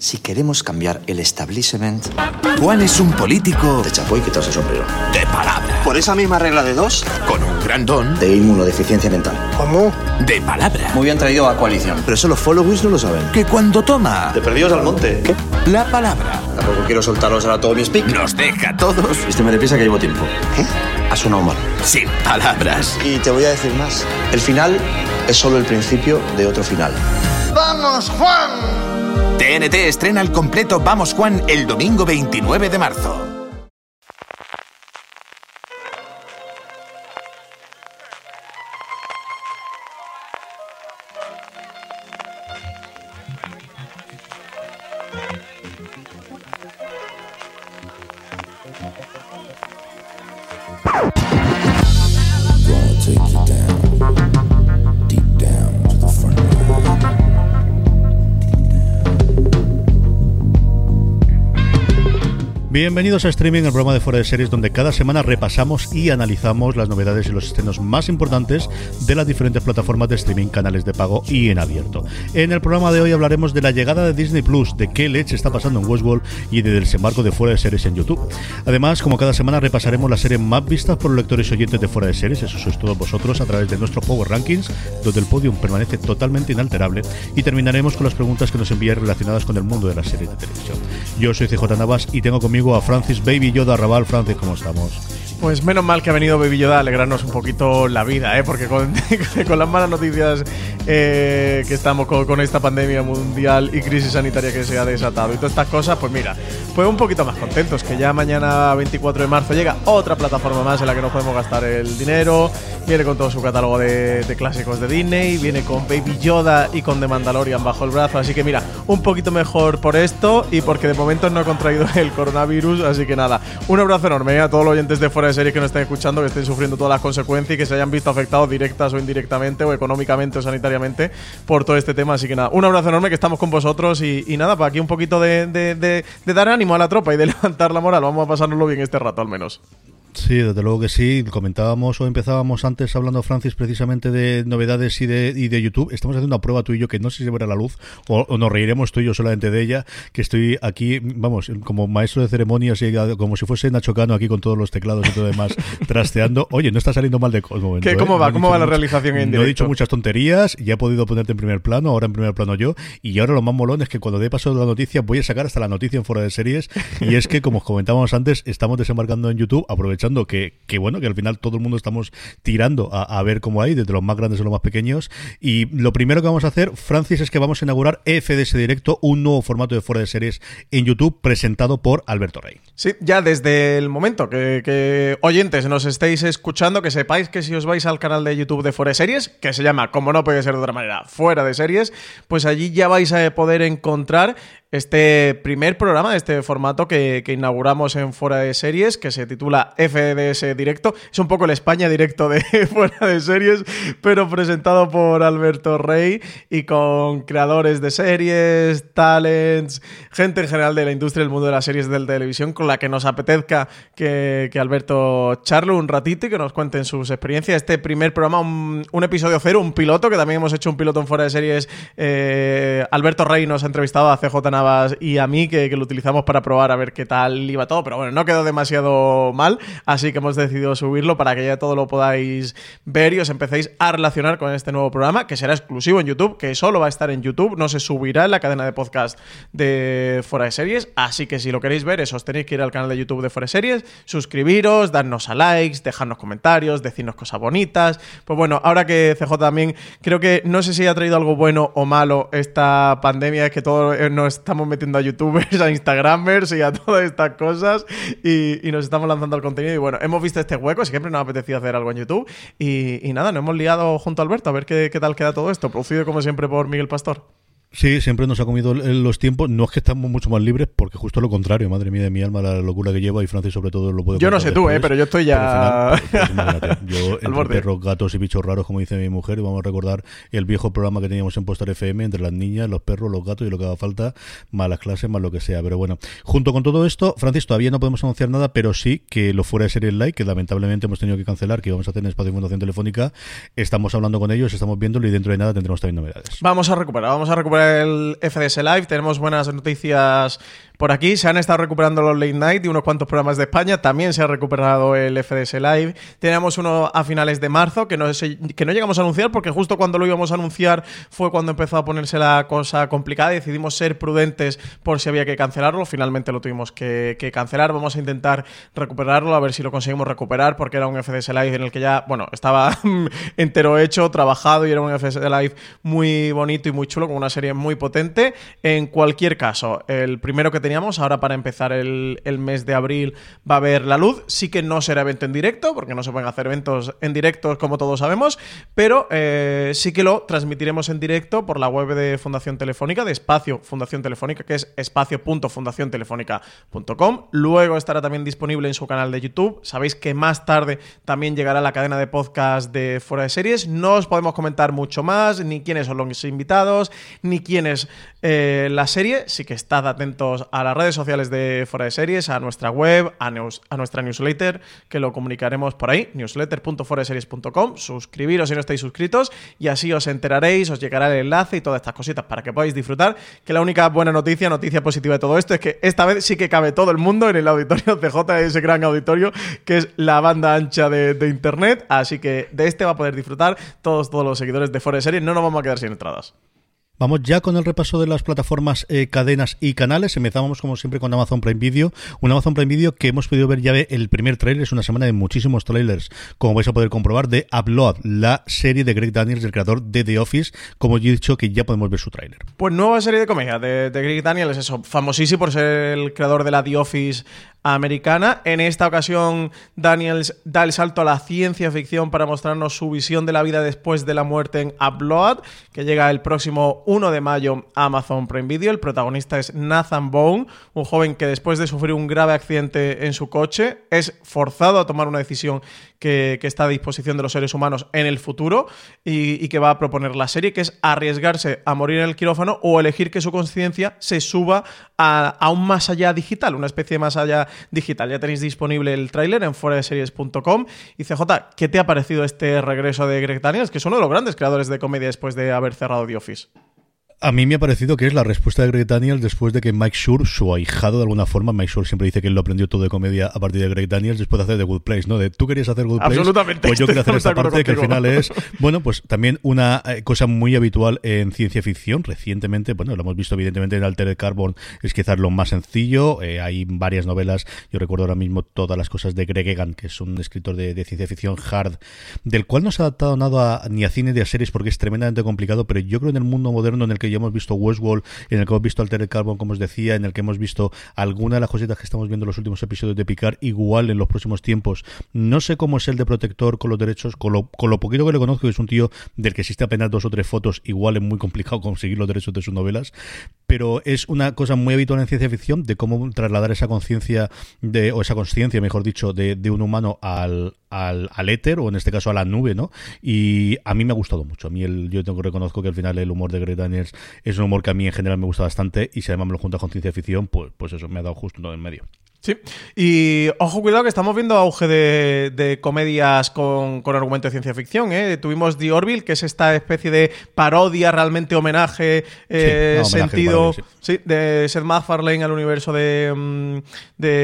Si queremos cambiar el establishment... Juan es un político... De chapo y quitas el sombrero. De palabra. Por esa misma regla de dos... Con un gran don... De inmunodeficiencia mental. ¿Cómo? De palabra. Muy bien traído a coalición. Pero eso los followers no lo saben. Que cuando toma... De perdidos al monte. ¿Qué? La palabra. Tampoco quiero soltarlos ahora todo mi speak. Nos deja a todos... Vísteme deprisa que llevo tiempo. ¿Qué? Ha sonado mal. Sin palabras. Y te voy a decir más. El final es solo el principio de otro final. ¡Vamos, Juan! TNT estrena el completo Vamos Juan el domingo 29 de marzo. Bienvenidos a Streaming, el programa de Fuera de Series, donde cada semana repasamos y analizamos las novedades y los estrenos más importantes de las diferentes plataformas de streaming, canales de pago y en abierto. En el programa de hoy hablaremos de la llegada de Disney Plus, de qué leche está pasando en Westworld y del desembarco de Fuera de Series en YouTube. Además, como cada semana, repasaremos las series más vistas por los lectores y oyentes de Fuera de Series, eso sois todos vosotros, a través de nuestro Power Rankings, donde el podium permanece totalmente inalterable. Y terminaremos con las preguntas que nos envían relacionadas con el mundo de las series de televisión. Yo soy CJ Navas y tengo conmigo a Francis Baby Yoda Raval. Francis, ¿cómo estamos? Pues menos mal que ha venido Baby Yoda a alegrarnos un poquito la vida, ¿eh? porque con, las malas noticias eh, que estamos con, esta pandemia mundial y crisis sanitaria que se ha desatado y todas estas cosas, pues mira, pues un poquito más contentos, que ya mañana 24 de marzo llega otra plataforma más en la que nos podemos gastar el dinero, viene con todo su catálogo de, clásicos de Disney, viene con Baby Yoda y con The Mandalorian bajo el brazo, así que mira, un poquito mejor por esto y porque de momento no he contraído el coronavirus, así que nada, un abrazo enorme a todos los oyentes de fuera series que nos estén escuchando, que estén sufriendo todas las consecuencias y que se hayan visto afectados directas o indirectamente o económicamente o sanitariamente por todo este tema. Así que nada, un abrazo enorme que estamos con vosotros y, nada, para aquí un poquito de, de, dar ánimo a la tropa y de levantar la moral. Vamos a pasárnoslo bien este rato al menos. Sí, desde luego que sí. Comentábamos o empezábamos antes hablando, Francis, precisamente de novedades y de, y de YouTube. Estamos haciendo una prueba tú y yo que no sé si se verá la luz o, o, nos reiremos tú y yo solamente de ella, que estoy aquí, vamos, como maestro de ceremonias y como si fuese Nacho Cano aquí con todos los teclados y todo demás trasteando. Oye, no está saliendo mal de momento. ¿Qué, ¿Cómo ¿eh? va? No ¿Cómo va la mucho, realización en No he dicho muchas tonterías, ya he podido ponerte en primer plano, ahora en primer plano yo, y ahora lo más molón es que cuando dé paso de la noticia voy a sacar hasta la noticia en fuera de series, y es que, como os comentábamos antes, estamos desembarcando en YouTube, aprovechando que, que bueno, que al final todo el mundo estamos tirando a, a, ver cómo hay, desde los más grandes a los más pequeños. Y lo primero que vamos a hacer, Francis, es que vamos a inaugurar FDS Directo, un nuevo formato de fuera de series en YouTube presentado por Alberto Rey. Sí, ya desde el momento que, oyentes nos estéis escuchando, que sepáis que si os vais al canal de YouTube de Fuera de Series, que se llama, como no puede ser de otra manera, Fuera de Series, pues allí ya vais a poder encontrar este primer programa este formato que, inauguramos en Fuera de Series, que se titula FDS Directo. Es un poco el España directo de Fuera de Series, pero presentado por Alberto Rey y con creadores de series, talents, gente en general de la industria del mundo de las series de televisión, con que nos apetezca que, que Alberto charle un ratito y que nos cuenten sus experiencias. Este primer programa, un, episodio cero, un piloto, que también hemos hecho un piloto en Fuera de Series. Eh, Alberto Rey nos ha entrevistado a CJ Navas y a mí, que, que, lo utilizamos para probar a ver qué tal iba todo, pero bueno, no quedó demasiado mal, así que hemos decidido subirlo para que ya todo lo podáis ver y os empecéis a relacionar con este nuevo programa, que será exclusivo en YouTube, que solo va a estar en YouTube, no se subirá en la cadena de podcast de Fuera de Series, así que si lo queréis ver, eso, tenéis que ir al canal de YouTube de Fuera de Series, suscribiros, darnos a likes, dejarnos comentarios, decirnos cosas bonitas, pues bueno, ahora que CJ también, creo que no sé si ha traído algo bueno o malo esta pandemia, es que todo no está estamos metiendo a youtubers, a instagramers y a todas estas cosas y, nos estamos lanzando al contenido. Y bueno, hemos visto este hueco, siempre nos apetecía hacer algo en YouTube. Y, nada, nos hemos liado junto a Alberto a ver qué tal queda todo esto, producido como siempre por Miguel Pastor. Sí, siempre nos ha comido los tiempos. No es que estamos mucho más libres, porque justo lo contrario, madre mía de mi alma, la locura que lleva y Francis sobre todo lo puede Yo no sé tú, ¿eh? pero yo estoy ya... Pues, pues, yo, entre perros, gatos y bichos raros, como dice mi mujer, y vamos a recordar el viejo programa que teníamos en Postar FM, entre las niñas, los perros, los gatos y lo que haga falta, más las clases, más lo que sea. Pero bueno, junto con todo esto, Francis, todavía no podemos anunciar nada, pero sí que lo fuera de ser el like, que lamentablemente hemos tenido que cancelar, que vamos a hacer en Espacio de Fundación Telefónica. Estamos hablando con ellos, estamos viéndolo y dentro de nada tendremos también novedades. Vamos a recuperar, vamos a recuperar el FDS Live. Tenemos buenas noticias por aquí. Se han estado recuperando los late night y unos cuantos programas de España. También se ha recuperado el FDS Live. Tenemos uno a finales de marzo que no, que no llegamos a anunciar porque justo cuando lo íbamos a anunciar fue cuando empezó a ponerse la cosa complicada. Decidimos ser prudentes por si había que cancelarlo. Finalmente lo tuvimos que, cancelar. Vamos a intentar recuperarlo, a ver si lo conseguimos recuperar porque era un FDS Live en el que ya, bueno, estaba entero hecho, trabajado y era un FDS Live muy bonito y muy chulo, con una serie muy potente. En cualquier caso, el primero que teníamos, ahora para empezar el, mes de abril, va a ver la luz. Sí que no será evento en directo, porque no se pueden hacer eventos en directo, como todos sabemos, pero eh, sí que lo transmitiremos en directo por la web de Fundación Telefónica, de Espacio Fundación Telefónica, que es espacio.fundaciontelefónica.com. Luego estará también disponible en su canal de YouTube. Sabéis que más tarde también llegará la cadena de podcast de Fuera de Series. No os podemos comentar mucho más, ni quiénes son los invitados, ni quiénes eh, la serie, sí que estad atentos a las redes sociales de Fuera de Series, a nuestra web, a, a nuestra newsletter, que lo comunicaremos por ahí, newsletter.foraseries.com. Suscribiros si no estáis suscritos y así os enteraréis, os llegará el enlace y todas estas cositas para que podáis disfrutar. Que la única buena noticia, noticia positiva de todo esto es que esta vez sí que cabe todo el mundo en el auditorio CJ, ese gran auditorio que es la banda ancha de, internet. Así que de este va a poder disfrutar todos, todos los seguidores de de Series. No nos vamos a quedar sin entradas. Vamos ya con el repaso de las plataformas, eh, cadenas y canales. Empezamos como siempre con Amazon Prime Video. Un Amazon Prime Video que hemos podido ver ya el primer trailer. Es una semana de muchísimos trailers, como vais a poder comprobar, de Upload, la serie de Greg Daniels, el creador de The Office. Como yo he dicho, que ya podemos ver su trailer. Pues nueva serie de comedia de, de Greg Daniels, eso, famosísimo por ser el creador de la The Office americana. En esta ocasión, Daniels da el salto a la ciencia ficción para mostrarnos su visión de la vida después de la muerte en Upload, que llega el próximo 1 de mayo a Amazon Prime Video. El protagonista es Nathan Bone, un joven que después de sufrir un grave accidente en su coche es forzado a tomar una decisión que, está a disposición de los seres humanos en el futuro y, que va a proponer la serie, que es arriesgarse a morir en el quirófano o elegir que su conciencia se suba a, un más allá digital, una especie de más allá digital. Ya tenéis disponible el tráiler en foradeseries.com. Y CJ, ¿qué te ha parecido este regreso de Greg Daniels, que es uno de los grandes creadores de comedia después de haber cerrado The Office? A mí me ha parecido que es la respuesta de Greg Daniels después de que Mike Schur, su ahijado de alguna forma, Mike Schur siempre dice que él lo aprendió todo de comedia a partir de Greg Daniels después de hacer The Good Place, ¿no? De tú querías hacer Good Place. Absolutamente. Pues yo quiero hacer esta parte que al final es, bueno, pues también una eh, cosa muy habitual en ciencia ficción. Recientemente, bueno, lo hemos visto evidentemente en Altered Carbon, es quizás lo más sencillo. Eh, hay varias novelas, yo recuerdo ahora mismo todas las cosas de Greg Egan, que es un escritor de, ciencia ficción hard, del cual no se ha adaptado nada ni a cine ni a series porque es tremendamente complicado, pero yo creo en el mundo moderno en el que ya hemos visto Westworld en el que hemos visto Altered Carbon, como os decía, en el que hemos visto alguna de las cositas que estamos viendo en los últimos episodios de Picard, igual en los próximos tiempos. No sé cómo es el de protector con los derechos, con lo, con lo poquito que le conozco, que es un tío del que existe apenas dos o tres fotos, igual es muy complicado conseguir los derechos de sus novelas, pero es una cosa muy habitual en ciencia ficción de cómo trasladar esa conciencia, de, o esa conciencia, mejor dicho, de, de un humano al, al, al, éter o en este caso a la nube, ¿no? Y a mí me ha gustado mucho. A mí el, yo tengo reconozco que al final el humor de Greg Daniels es un humor que a mí en general me gusta bastante y si además me lo junta con ciencia ficción, pues, pues eso me ha dado justo en medio. Sí, y ojo, cuidado que estamos viendo auge de, comedias con, argumento de ciencia ficción. ¿eh? Tuvimos The Orville, que es esta especie de parodia, realmente homenaje, eh, sentido sí. de Seth MacFarlane al universo de, mm,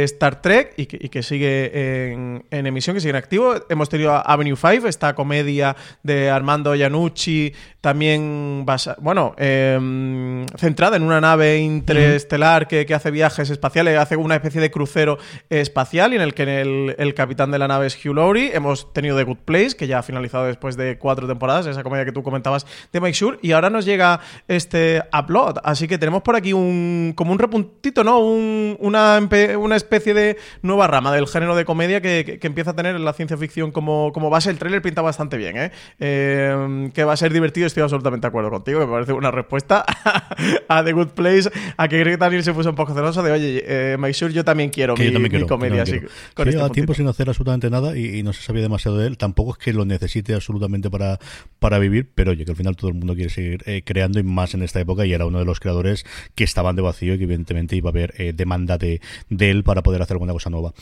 Star Trek y que, sigue en, emisión, que sigue en activo. Hemos tenido Avenue 5, esta comedia de Armando Iannucci, también bueno, em, centrada en una nave interestelar que, que, hace viajes espaciales, hace una especie de crucero crucero espacial y en el que el, el capitán de la nave es Hugh Laurie. Hemos tenido The Good Place, que ya ha finalizado después de cuatro temporadas, esa comedia que tú comentabas de Mike Shure, y ahora nos llega este Upload. Así que tenemos por aquí un como un repuntito, ¿no? Un- una, una especie de nueva rama del género de comedia que, que- empieza a tener la ciencia ficción como, como base. El tráiler pinta bastante bien, ¿eh? Eh, Que va a ser divertido, estoy absolutamente de acuerdo contigo, que me parece una respuesta a The Good Place, a que Greg Daniel se puso un poco celoso de, oye, eh, Make Sure yo también quiero Que mi, yo también mi quiero, comedia yo así. con Que este tiempo sin hacer absolutamente nada y, y no se sabía demasiado de él. Tampoco es que lo necesite absolutamente para, para vivir, pero oye, que al final todo el mundo quiere seguir eh, creando y más en esta época y era uno de los creadores que estaban de vacío y que evidentemente iba a haber eh, demanda de, de él para poder hacer alguna cosa nueva.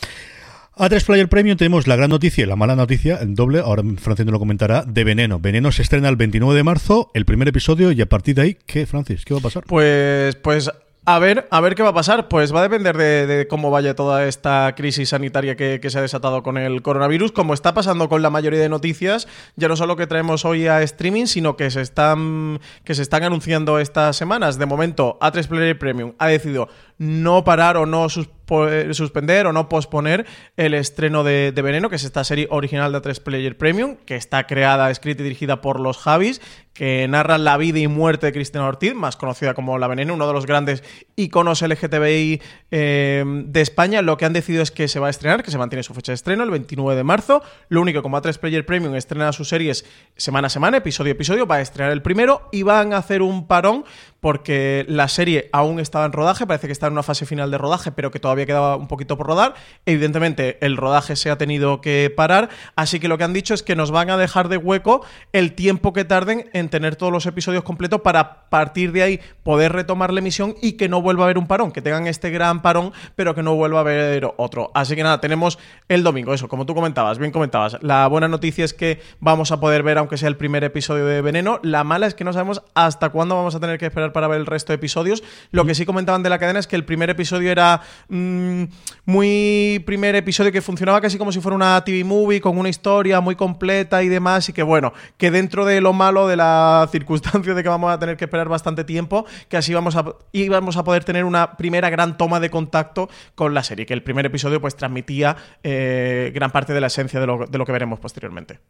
A3 Player Premium tenemos la gran noticia y la mala noticia, el doble, ahora Francis nos lo comentará, de Veneno. Veneno se estrena el 29 de marzo, el primer episodio, y a partir de ahí, ¿qué, Francis? ¿Qué va a pasar? Pues, pues a ver, a ver qué va a pasar. Pues va a depender de, cómo vaya toda esta crisis sanitaria que, que se ha desatado con el coronavirus, como está pasando con la mayoría de noticias, ya no solo que traemos hoy a streaming, sino que se están que se están anunciando estas semanas. De momento, A3 Player Premium ha decidido no parar o no eh, suspender o no posponer el estreno de, Veneno, que es esta serie original de A3 Player Premium, que está creada, escrita y dirigida por los Javis, que narra la vida y muerte de Cristina Ortiz, más conocida como La Veneno, uno de los grandes iconos LGTBI eh, de España. Lo que han decidido es que se va a estrenar, que se mantiene su fecha de estreno, el 29 de marzo. Lo único, como A3 Player Premium estrena sus series semana a semana, episodio a episodio, va a estrenar el primero y van a hacer un parón porque la serie aún estaba en rodaje, parece que está en una fase final de rodaje, pero que todavía quedaba un poquito por rodar. Evidentemente, el rodaje se ha tenido que parar, así que lo que han dicho es que nos van a dejar de hueco el tiempo que tarden en tener todos los episodios completos para partir de ahí poder retomar la emisión y que no vuelva a haber un parón, que tengan este gran parón, pero que no vuelva a haber otro. Así que nada, tenemos el domingo, eso, como tú comentabas, bien comentabas. La buena noticia es que vamos a poder ver, aunque sea el primer episodio de Veneno. La mala es que no sabemos hasta cuándo vamos a tener que esperar para ver el resto de episodios. Lo que sí comentaban de la cadena es que el primer episodio era mm, muy primer episodio que funcionaba casi como si fuera una TV movie con una historia muy completa y demás. Y que bueno, que dentro de lo malo de la circunstancia de que vamos a tener que esperar bastante tiempo, que así vamos a, íbamos a poder tener una primera gran toma de contacto con la serie. Que el primer episodio pues transmitía eh, gran parte de la esencia de lo, de lo que veremos posteriormente.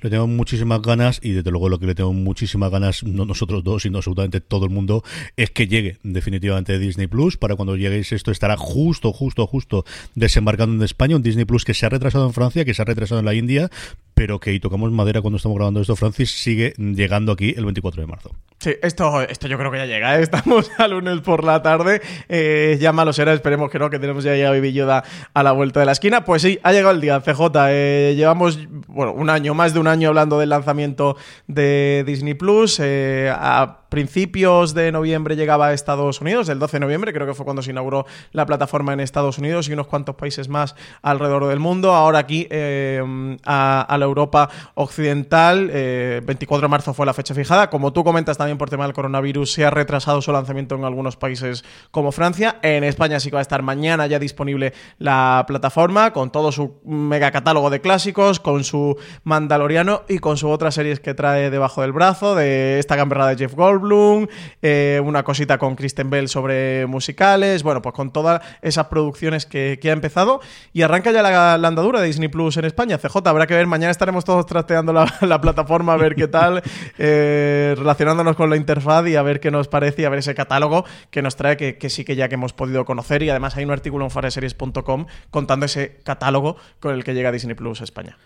Le tengo muchísimas ganas y desde luego lo que le tengo muchísimas ganas, no nosotros dos, sino absolutamente todo el mundo, es que llegue definitivamente Disney Plus. Para cuando lleguéis esto estará justo, justo, justo desembarcando en España. Un Disney Plus que se ha retrasado en Francia, que se ha retrasado en la India, pero que, y tocamos madera cuando estamos grabando esto, Francis, sigue llegando aquí el 24 de marzo. Sí, esto, esto yo creo que ya llega. ¿eh? Estamos a lunes por la tarde. Eh, ya malo será, esperemos que no, que tenemos ya a Baby Yoda a la vuelta de la esquina. Pues sí, ha llegado el día, CJ. Eh, llevamos, bueno, un año, más de un año hablando del lanzamiento de Disney Plus. Eh, a principios de noviembre llegaba a Estados Unidos, el 12 de noviembre, creo que fue cuando se inauguró la plataforma en Estados Unidos y unos cuantos países más alrededor del mundo. Ahora aquí a, a, Europa occidental, eh, 24 de marzo fue la fecha fijada. Como tú comentas también por tema del coronavirus, se ha retrasado su lanzamiento en algunos países como Francia. En España sí que va a estar mañana ya disponible la plataforma con todo su mega catálogo de clásicos, con su Mandaloriano y con sus otras series que trae debajo del brazo, de esta gamberrada de Jeff Goldblum, eh, una cosita con Kristen Bell sobre musicales, bueno, pues con todas esas producciones que, ha empezado y arranca ya la, andadura de Disney Plus en España. CJ, habrá que ver, mañana estaremos todos trasteando la, la plataforma a ver qué tal, eh, relacionándonos con la interfaz y a ver qué nos parece y a ver ese catálogo que nos trae, que, sí que ya que hemos podido conocer y además hay un artículo en foreseries.com contando ese catálogo con el que llega Disney Plus a España.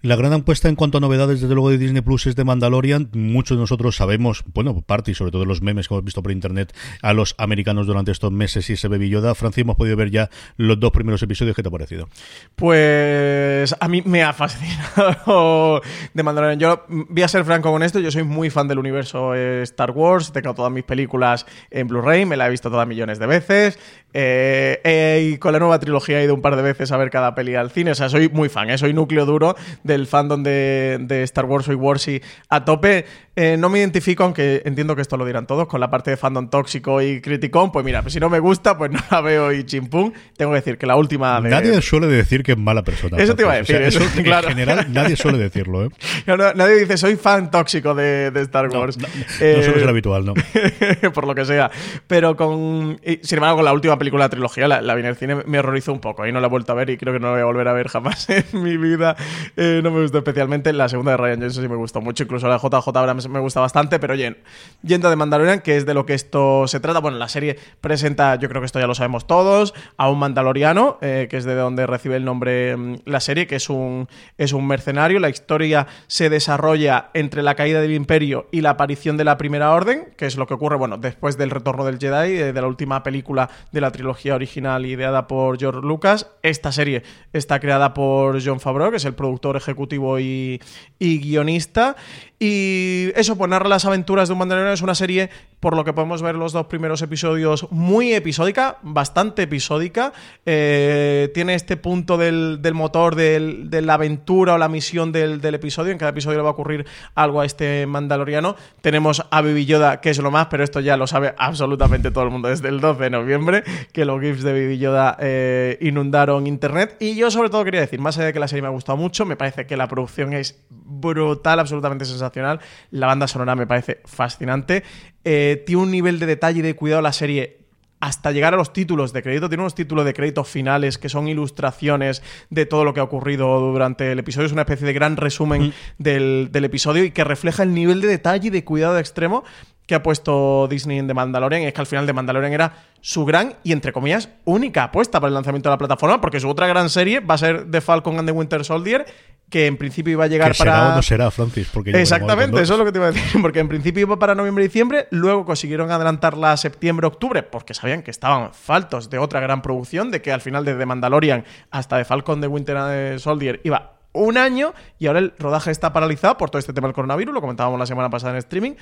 La gran apuesta en cuanto a novedades, desde luego, de Disney Plus es de Mandalorian. Muchos de nosotros sabemos, bueno, parte y sobre todo los memes que hemos visto por internet a los americanos durante estos meses y ese Baby Yoda. Francis, hemos podido ver ya los dos primeros episodios. ¿Qué te ha parecido? Pues a mí me ha fascinado de Mandalorian. Yo voy a ser franco con esto. Yo soy muy fan del universo Star Wars. Tengo todas mis películas en Blu-ray. Me la he visto todas millones de veces. Eh, eh, y con la nueva trilogía he ido un par de veces a ver cada peli al cine. O sea, soy muy fan. ¿eh? Soy núcleo duro del fandom de, Star Wars, soy Warsy a tope. Eh, no me identifico, aunque entiendo que esto lo dirán todos, con la parte de fandom tóxico y criticón. Pues mira, pues si no me gusta, pues no la veo y chimpum. Tengo que decir que la última. De... Nadie suele decir que es mala persona. Eso te iba a decir. eso, en general, nadie suele decirlo. ¿eh? nadie dice, soy fan tóxico de, Star Wars. No, suele ser habitual, ¿no? por lo que sea. Pero con. sin embargo, con la última película de la trilogía, la, vi en el cine, me horrorizó un poco. Y no la he vuelto a ver y creo que no la voy a volver a ver jamás en mi vida. no me gustó especialmente. La segunda de Ryan Johnson sí me gustó mucho. Incluso la JJ ahora me gusta bastante. Pero oye, yendo de Mandalorian, que es de lo que esto se trata. Bueno, la serie presenta, yo creo que esto ya lo sabemos todos, a un mandaloriano, eh, que es de donde recibe el nombre mm, la serie, que es un, es un mercenario. La historia se desarrolla entre la caída del imperio y la aparición de la Primera Orden, que es lo que ocurre, bueno, después del retorno del Jedi, eh, de la última película de la trilogía original ideada por George Lucas. Esta serie está creada por John Favreau, que es el productor ejecutivo y, y guionista. Y eso, pues narra las aventuras de un mandaloriano. Es una serie, por lo que podemos ver los dos primeros episodios, muy episódica, bastante episódica. Eh, tiene este punto del, motor de la aventura o la misión del, episodio. En cada episodio le va a ocurrir algo a este mandaloriano. Tenemos a Baby Yoda, que es lo más, pero esto ya lo sabe absolutamente todo el mundo desde el 12 de noviembre, que los GIFs de Baby Yoda eh, inundaron internet. Y yo, sobre todo, quería decir, más allá de que la serie me ha gustado mucho, me parece que la producción es brutal, absolutamente sensacional la banda sonora me parece fascinante. Eh, tiene un nivel de detalle y de cuidado la serie hasta llegar a los títulos de crédito. Tiene unos títulos de crédito finales que son ilustraciones de todo lo que ha ocurrido durante el episodio. Es una especie de gran resumen del, del, episodio y que refleja el nivel de detalle y de cuidado extremo que ha puesto Disney en The Mandalorian. Es que al final The Mandalorian era su gran y, entre comillas, única apuesta para el lanzamiento de la plataforma, porque su otra gran serie va a ser The Falcon and the Winter Soldier, que en principio iba a llegar para. Será o no será, Francis? Porque Exactamente, eso es lo que te iba a decir. Porque en principio iba para noviembre y diciembre, luego consiguieron adelantarla a septiembre-octubre, porque sabían que estaban faltos de otra gran producción, de que al final desde Mandalorian hasta The Falcon de Winter Soldier iba un año y ahora el rodaje está paralizado por todo este tema del coronavirus, lo comentábamos la semana pasada en streaming.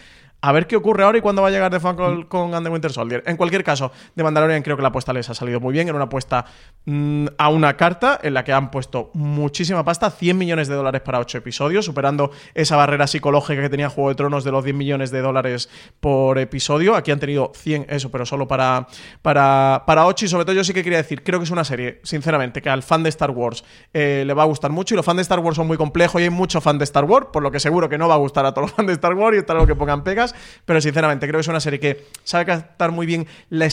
A ver qué ocurre ahora y cuándo va a llegar The Falcon con And the Winter Soldier. En cualquier caso, de Mandalorian creo que la apuesta les ha salido muy bien. Era una apuesta mm, a una carta en la que han puesto muchísima pasta, 100 millones de dólares para 8 episodios, superando esa barrera psicológica que tenía Juego de Tronos de los 10 millones de dólares por episodio. Aquí han tenido 100, eso, pero solo para, para, para 8. Y sobre todo yo sí que quería decir, creo que es una serie, sinceramente, que al fan de Star Wars eh, le va a gustar mucho. Y los fans de Star Wars son muy complejos y hay mucho fan de Star Wars, por lo que seguro que no va a gustar a todos los fans de Star Wars y está algo que pongan pegas pero sinceramente creo que es una serie que sabe captar muy bien la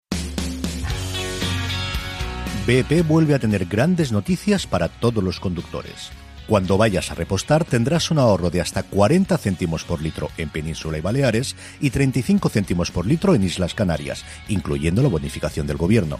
BP vuelve a tener grandes noticias para todos los conductores. Cuando vayas a repostar tendrás un ahorro de hasta 40 céntimos por litro en Península y Baleares y 35 céntimos por litro en Islas Canarias, incluyendo la bonificación del gobierno.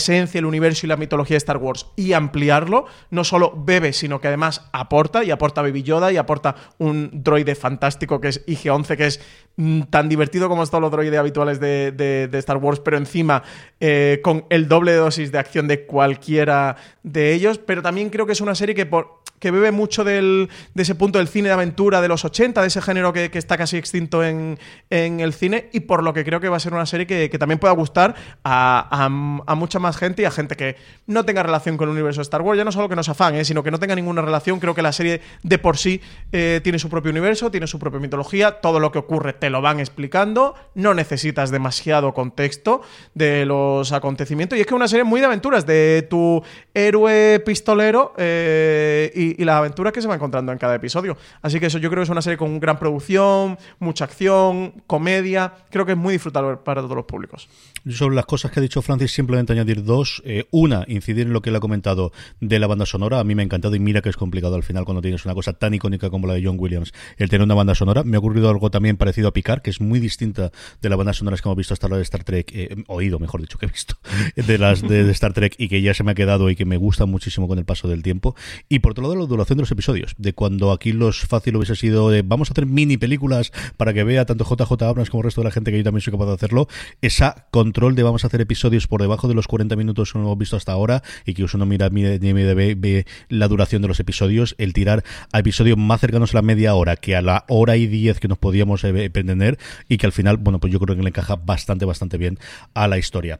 esencia, el universo y la mitología de Star Wars y ampliarlo, no solo bebe, sino que además aporta, y aporta Baby Yoda, y aporta un droide fantástico que es IG-11, que es mm, tan divertido como todos los droides habituales de, Star Wars, pero encima eh, con el doble dosis de acción de cualquiera de ellos, pero también creo que es una serie que por que bebe mucho de ese punto del cine de aventura de los 80, de ese género que, está casi extinto en, el cine, y por lo que creo que va a ser una serie que, también pueda gustar a, mucha más gente y a gente que no tenga relación con el universo de Star Wars, ya no solo que no sea fan, ¿eh? sino que no tenga ninguna relación. Creo que la serie de por sí eh, tiene su propio universo, tiene su propia mitología, todo lo que ocurre te lo van explicando, no necesitas demasiado contexto de los acontecimientos, y es que es una serie muy de aventuras, de tu héroe pistolero eh, y y, las aventuras que se va encontrando en cada episodio. Así que eso yo creo que es una serie con gran producción, mucha acción, comedia. Creo que es muy disfrutable para todos los públicos. Sobre las cosas que ha dicho Francis, simplemente añadir dos. Eh, una, incidir en lo que él ha comentado de la banda sonora. A mí me ha encantado y mira que es complicado al final cuando tienes una cosa tan icónica como la de John Williams, el tener una banda sonora. Me ha ocurrido algo también parecido a Picar, que es muy distinta de las bandas sonoras que hemos visto hasta ahora de Star Trek, eh, oído, mejor dicho, que he visto, de las de, de, Star Trek y que ya se me ha quedado y que me gusta muchísimo con el paso del tiempo. Y por otro lado, la duración de los episodios, de cuando aquí los fácil hubiese sido de vamos a hacer mini películas para que vea tanto JJ Abrams como el resto de la gente que yo también soy capaz de hacerlo, esa control de vamos a hacer episodios por debajo de los 40 minutos que hemos visto hasta ahora y que uno mira, mira ve, ve, la duración de los episodios, el tirar a episodios más cercanos a la media hora que a la hora y diez que nos podíamos eh, pretender y que al final, bueno, pues yo creo que le encaja bastante, bastante bien a la historia.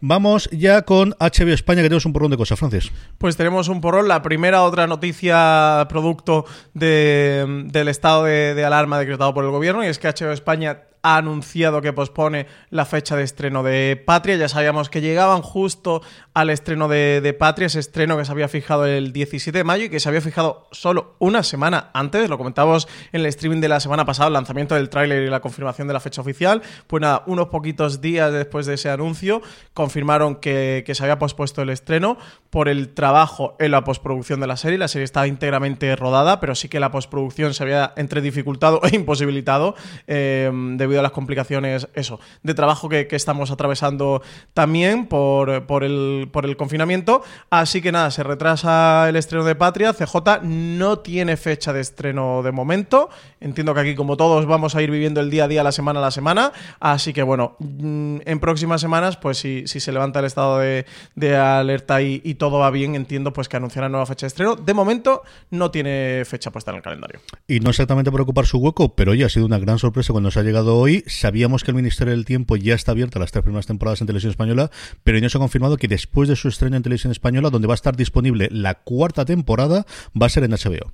Vamos ya con HBO España, que tenemos un porrón de cosas, Francis. Pues tenemos un porrón. La primera, otra noticia producto de, del estado de, de alarma decretado por el gobierno, y es que HBO España ha anunciado que pospone la fecha de estreno de Patria. Ya sabíamos que llegaban justo al estreno de, Patria, ese estreno que se había fijado el 17 de mayo y que se había fijado solo una semana antes. Lo comentábamos en el streaming de la semana pasada, el lanzamiento del tráiler y la confirmación de la fecha oficial. Pues nada, unos poquitos días después de ese anuncio, confirmaron que, que se había pospuesto el estreno por el trabajo en la postproducción de la serie. La serie estaba íntegramente rodada, pero sí que la postproducción se había entre dificultado e imposibilitado eh, debido a las complicaciones, eso, de trabajo que, estamos atravesando también por, por, el, por el confinamiento. Así que nada, se retrasa el estreno de Patria. CJ no tiene fecha de estreno de momento. Entiendo que aquí, como todos, vamos a ir viviendo el día a día, la semana a la semana. Así que bueno, en próximas semanas, pues si, si se levanta el estado de, alerta y, y, todo va bien, entiendo pues que anunciará nueva fecha de estreno. De momento no tiene fecha puesta en el calendario. Y no exactamente por ocupar su hueco, pero oye, ha sido una gran sorpresa cuando se ha llegado hoy. Sabíamos que el Ministerio del Tiempo ya está abierto las tres primeras temporadas en televisión española, pero no se ha confirmado que después de su estreno en televisión española, donde va a estar disponible la cuarta temporada, va a ser en HBO.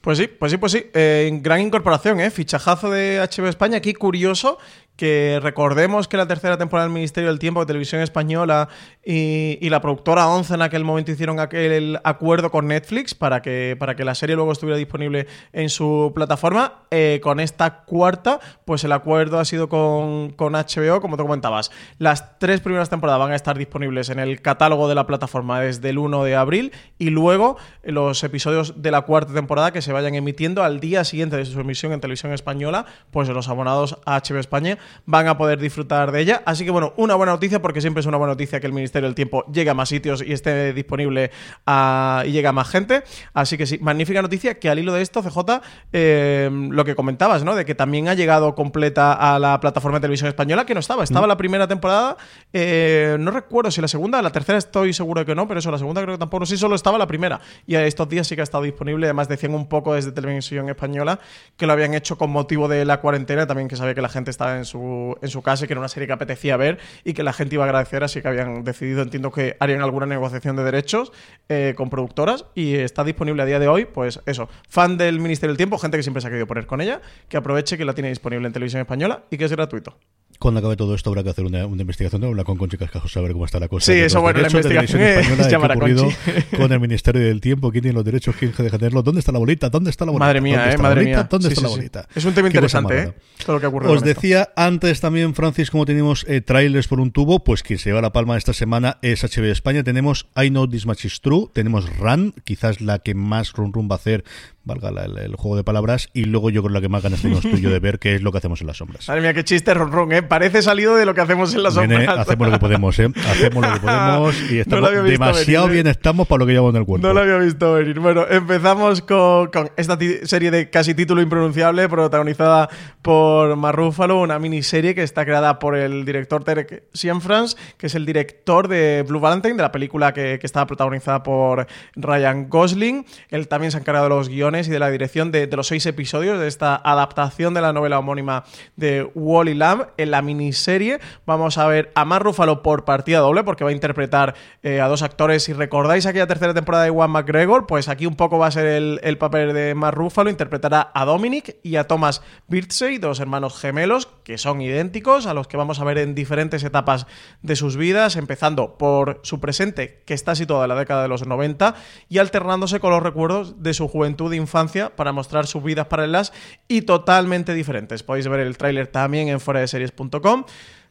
Pues sí, pues sí, pues sí. Eh, gran incorporación, ¿eh? Fichajazo de HBO España. Aquí curioso que recordemos que la tercera temporada del Ministerio del Tiempo de Televisión Española y, la productora 11 en aquel momento hicieron aquel acuerdo con Netflix para que, para que la serie luego estuviera disponible en su plataforma. Eh, con esta cuarta, pues el acuerdo ha sido con, con HBO, como te comentabas. Las tres primeras temporadas van a estar disponibles en el catálogo de la plataforma desde el 1 de abril y luego los episodios de la cuarta temporada que se vayan emitiendo al día siguiente de su emisión en televisión española, pues los abonados a HBO España van a poder disfrutar de ella. Así que bueno, una buena noticia porque siempre es una buena noticia que el Ministerio del Tiempo llegue a más sitios y esté disponible a, y llegue a más gente. Así que sí, magnífica noticia que al hilo de esto, CJ, eh, lo que comentabas, ¿no? De que también ha llegado completa a la plataforma de televisión española, que no estaba. Estaba mm. la primera temporada, eh, no recuerdo si la segunda, la tercera estoy seguro de que no, pero eso, la segunda creo que tampoco, sí, solo estaba la primera. Y estos días sí que ha estado disponible, además decían un poco desde televisión española que lo habían hecho con motivo de la cuarentena, también que sabía que la gente estaba en su, en su casa que era una serie que apetecía ver y que la gente iba a agradecer, así que habían decidido, entiendo que harían alguna negociación de derechos eh, con productoras y está disponible a día de hoy, pues eso, fan del Ministerio del Tiempo, gente que siempre se ha querido poner con ella, que aproveche que la tiene disponible en televisión española y que es gratuito. Cuando acabe todo esto habrá que hacer una, una investigación, ¿no? hablar con Conchi Cascajos, saber cómo está la cosa. Sí, eso bueno, la investigación es llamar a Conchi. Con el Ministerio del Tiempo, quién tiene los derechos, quién deja de tenerlos, dónde está la bolita, dónde está la bolita. Madre mía, eh, madre mía. ¿Dónde sí, está sí, la bolita? Sí. Es un tema interesante, ¿eh? Todo lo que ocurre. Os decía esto. antes también, Francis, como tenemos eh, trailers por un tubo, pues quien se lleva la palma esta semana es HBO España. Tenemos I Know This Much Is True, tenemos Run, quizás la que más run run va a hacer valga el, el, juego de palabras, y luego yo creo la que más ganas tenemos tú y yo de ver qué es lo que hacemos en las sombras. Madre mía, qué chiste ron, ron ¿eh? Parece salido de lo que hacemos en las sombras. Nene, hacemos lo que podemos, ¿eh? Hacemos lo que podemos y estamos no demasiado venir, bien estamos para lo que llevamos en el cuerpo. No lo había visto venir. Bueno, empezamos con, con esta serie de casi título impronunciable, protagonizada por Marrúfalo, una miniserie que está creada por el director Terek Cianfrance, que es el director de Blue Valentine, de la película que, que estaba protagonizada por Ryan Gosling. Él también se ha encargado de los guiones y de la dirección de, de los seis episodios de esta adaptación de la novela homónima de Wally Lamb. La miniserie vamos a ver a Mark Ruffalo por partida doble, porque va a interpretar eh, a dos actores. Si recordáis aquella tercera temporada de Juan McGregor, pues aquí un poco va a ser el, el papel de Mark Ruffalo. Interpretará a Dominic y a Thomas Birdsey, dos hermanos gemelos que son idénticos, a los que vamos a ver en diferentes etapas de sus vidas, empezando por su presente, que está situado en la década de los 90, y alternándose con los recuerdos de su juventud e infancia para mostrar sus vidas paralelas y totalmente diferentes. Podéis ver el tráiler también en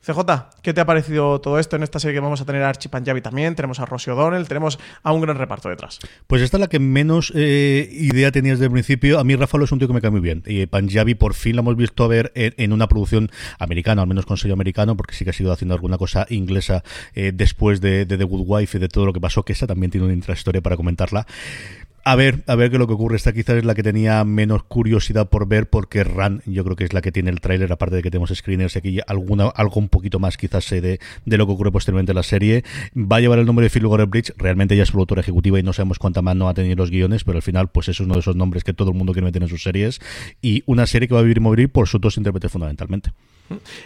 CJ, ¿qué te ha parecido todo esto en esta serie que vamos a tener a Archie Panjabi también? Tenemos a Rosie O'Donnell, tenemos a un gran reparto detrás. Pues esta es la que menos eh, idea tenías desde el principio. A mí Rafael es un tío que me cae muy bien. Y Panjabi por fin lo hemos visto ver en, en una producción americana, al menos con sello americano, porque sí que ha sido haciendo alguna cosa inglesa eh, después de, de The Good Wife y de todo lo que pasó, que esa también tiene una intrahistoria para comentarla. A ver, a ver qué es lo que ocurre. Esta quizás es la que tenía menos curiosidad por ver porque Ran yo creo que es la que tiene el tráiler, aparte de que tenemos screeners aquí, alguna, algo un poquito más quizás de, de lo que ocurre posteriormente en la serie. Va a llevar el nombre de Phil Bridge, realmente ella es productora ejecutiva y no sabemos cuánta más no ha tenido los guiones, pero al final pues es uno de esos nombres que todo el mundo quiere meter en sus series y una serie que va a vivir y morir por sus dos intérpretes fundamentalmente.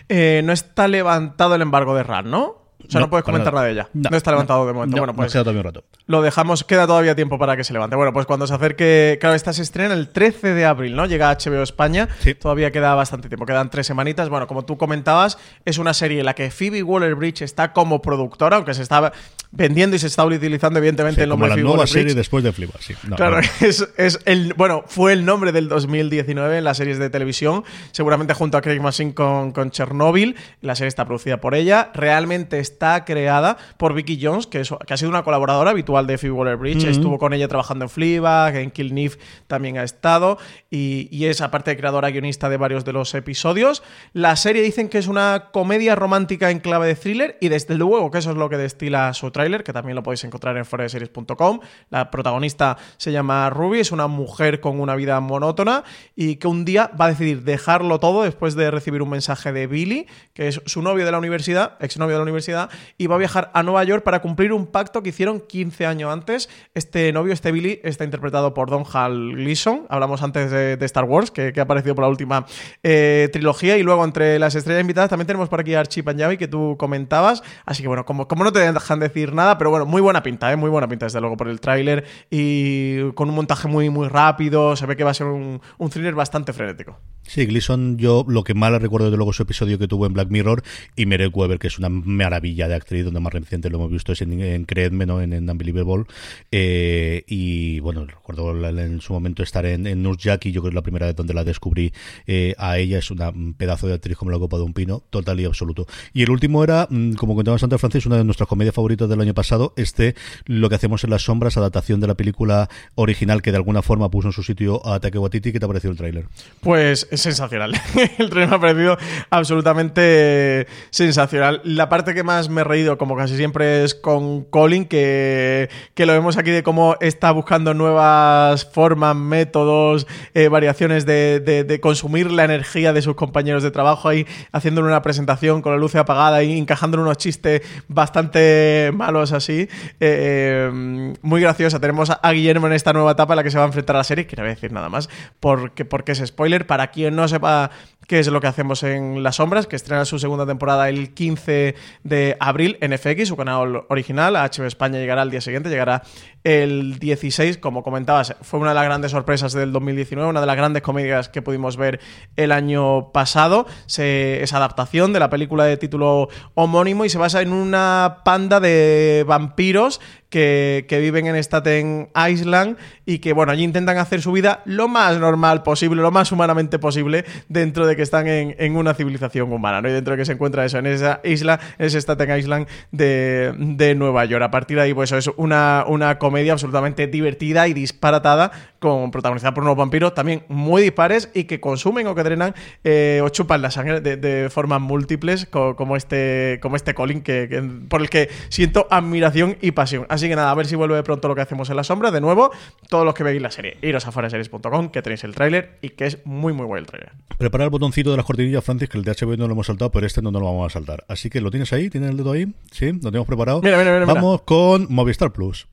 Eh, no está levantado el embargo de Ran, ¿no? O sea, no, No, puedes comentar nada. nada de ella. No, No, está levantado no, de momento. no, bueno, pues queda todavía un rato. lo dejamos. Queda todavía tiempo para que se levante. Bueno, pues cuando se acerque. Claro, esta se estrena el 13 de abril, ¿no? Llega a HBO España. Sí. Todavía queda bastante tiempo. Quedan tres semanitas. Bueno, como tú comentabas, es una serie en la que Phoebe Waller Bridge está como productora, aunque se está vendiendo y se está utilizando, evidentemente, Sí, el como nombre la de Phoebe nueva Waller-Bridge. serie después de Flipa, sí. Claro, es, es el, bueno, fue el nombre del 2019 en las series de televisión, seguramente junto a Craig Mazin con, con Chernobyl. La serie está producida por ella. Realmente está creada por Vicky Jones, que, es- que ha sido una colaboradora habitual de Phoebe Waller-Bridge. Estuvo con ella trabajando en Fleabag, en Kill Neve también ha estado. Y, y es, aparte de creadora, guionista de varios de los episodios. La serie dicen que es una comedia romántica en clave de thriller y desde luego que eso es lo que destila su tráiler, que también lo podéis encontrar en foradeseries.com. La protagonista se llama Ruby, es una mujer con una vida monótona y que un día va a decidir dejarlo todo después de recibir un mensaje de Billy, que es su novio de la universidad, exnovio de la universidad, y va a viajar a Nueva York para cumplir un pacto que hicieron 15 años antes. Este novio, este Billy, está interpretado por Don Hal Gleason. Hablamos antes de, Star Wars, que, que ha aparecido por la última eh, trilogía. Y luego, entre las estrellas invitadas, también tenemos por aquí a Archie Panjabi, que tú comentabas. Así que, bueno, como, como no te dejan decir nada, pero bueno, muy buena pinta, ¿eh? muy buena pinta, desde luego, por el tráiler. Y con un montaje muy, muy rápido. Se ve que va a ser un, un thriller bastante frenético. Sí, Gleason, yo lo que más recuerdo de luego su episodio que tuvo en Black Mirror y Merek Weber, que es una maravilla de actriz, donde más reciente lo hemos visto es en, en ¿no? en, en Unbelievable. Eh, y bueno, recuerdo en su momento estar en, en Nurse Jackie, yo creo que es la primera vez donde la descubrí eh, a ella, es una, un pedazo de actriz como la copa de un pino, total y absoluto. Y el último era, mm, como comentábamos antes, Francis, una de nuestras comedias favoritas del año pasado, este, Lo que hacemos en las sombras, adaptación de la película original que de alguna forma puso en su sitio a Taika Waititi, ¿qué te ha parecido el tráiler? Pues sensacional. El tren me ha parecido absolutamente sensacional. La parte que más me he reído, como casi siempre, es con Colin, que, que lo vemos aquí de cómo está buscando nuevas formas, métodos, eh, variaciones de, de- consumir la energía de sus compañeros de trabajo ahí, haciéndole una presentación con la luz apagada y encajando unos chistes bastante malos así. Eh, muy graciosa. Tenemos a Guillermo en esta nueva etapa en la que se va a enfrentar a la serie, que no voy a decir nada más, porque, porque es spoiler. Para quien no sepa qué es lo que hacemos en Las Sombras, que estrena su segunda temporada el 15 de abril en FX, su canal original. A HBO España llegará al día siguiente, llegará el 16, como comentabas, fue una de las grandes sorpresas del 2019, una de las grandes comedias que pudimos ver el año pasado. Es adaptación de la película de título homónimo y se basa en una panda de vampiros que, viven en Staten Island y que, bueno, allí intentan hacer su vida lo más normal posible, lo más humanamente posible, dentro de que están en, una civilización humana, ¿no? Y dentro de que se encuentra eso, en esa isla, ese Staten Island de, Nueva York. A partir de ahí, pues eso es una, una comedia absolutamente divertida y disparatada, con, protagonizada por unos vampiros también muy dispares y que consumen o que drenan eh, o chupan la sangre de, formas múltiples, co- como este, como este Colin, que- por el que siento admiración y pasión. Así que nada, a ver si vuelve pronto lo que hacemos en la sombra. De nuevo, todos los que veis la serie, iros a foraseries.com, que tenéis el tráiler y que es muy, muy bueno el tráiler. Prepara el botoncito de las cortinillas, Francis, que el de HBO no lo hemos saltado, pero este no, no lo vamos a saltar. Así que lo tienes ahí, tienes el dedo ahí, sí, lo tenemos preparado. Mira, mira, mira. Vamos con Movistar Plus.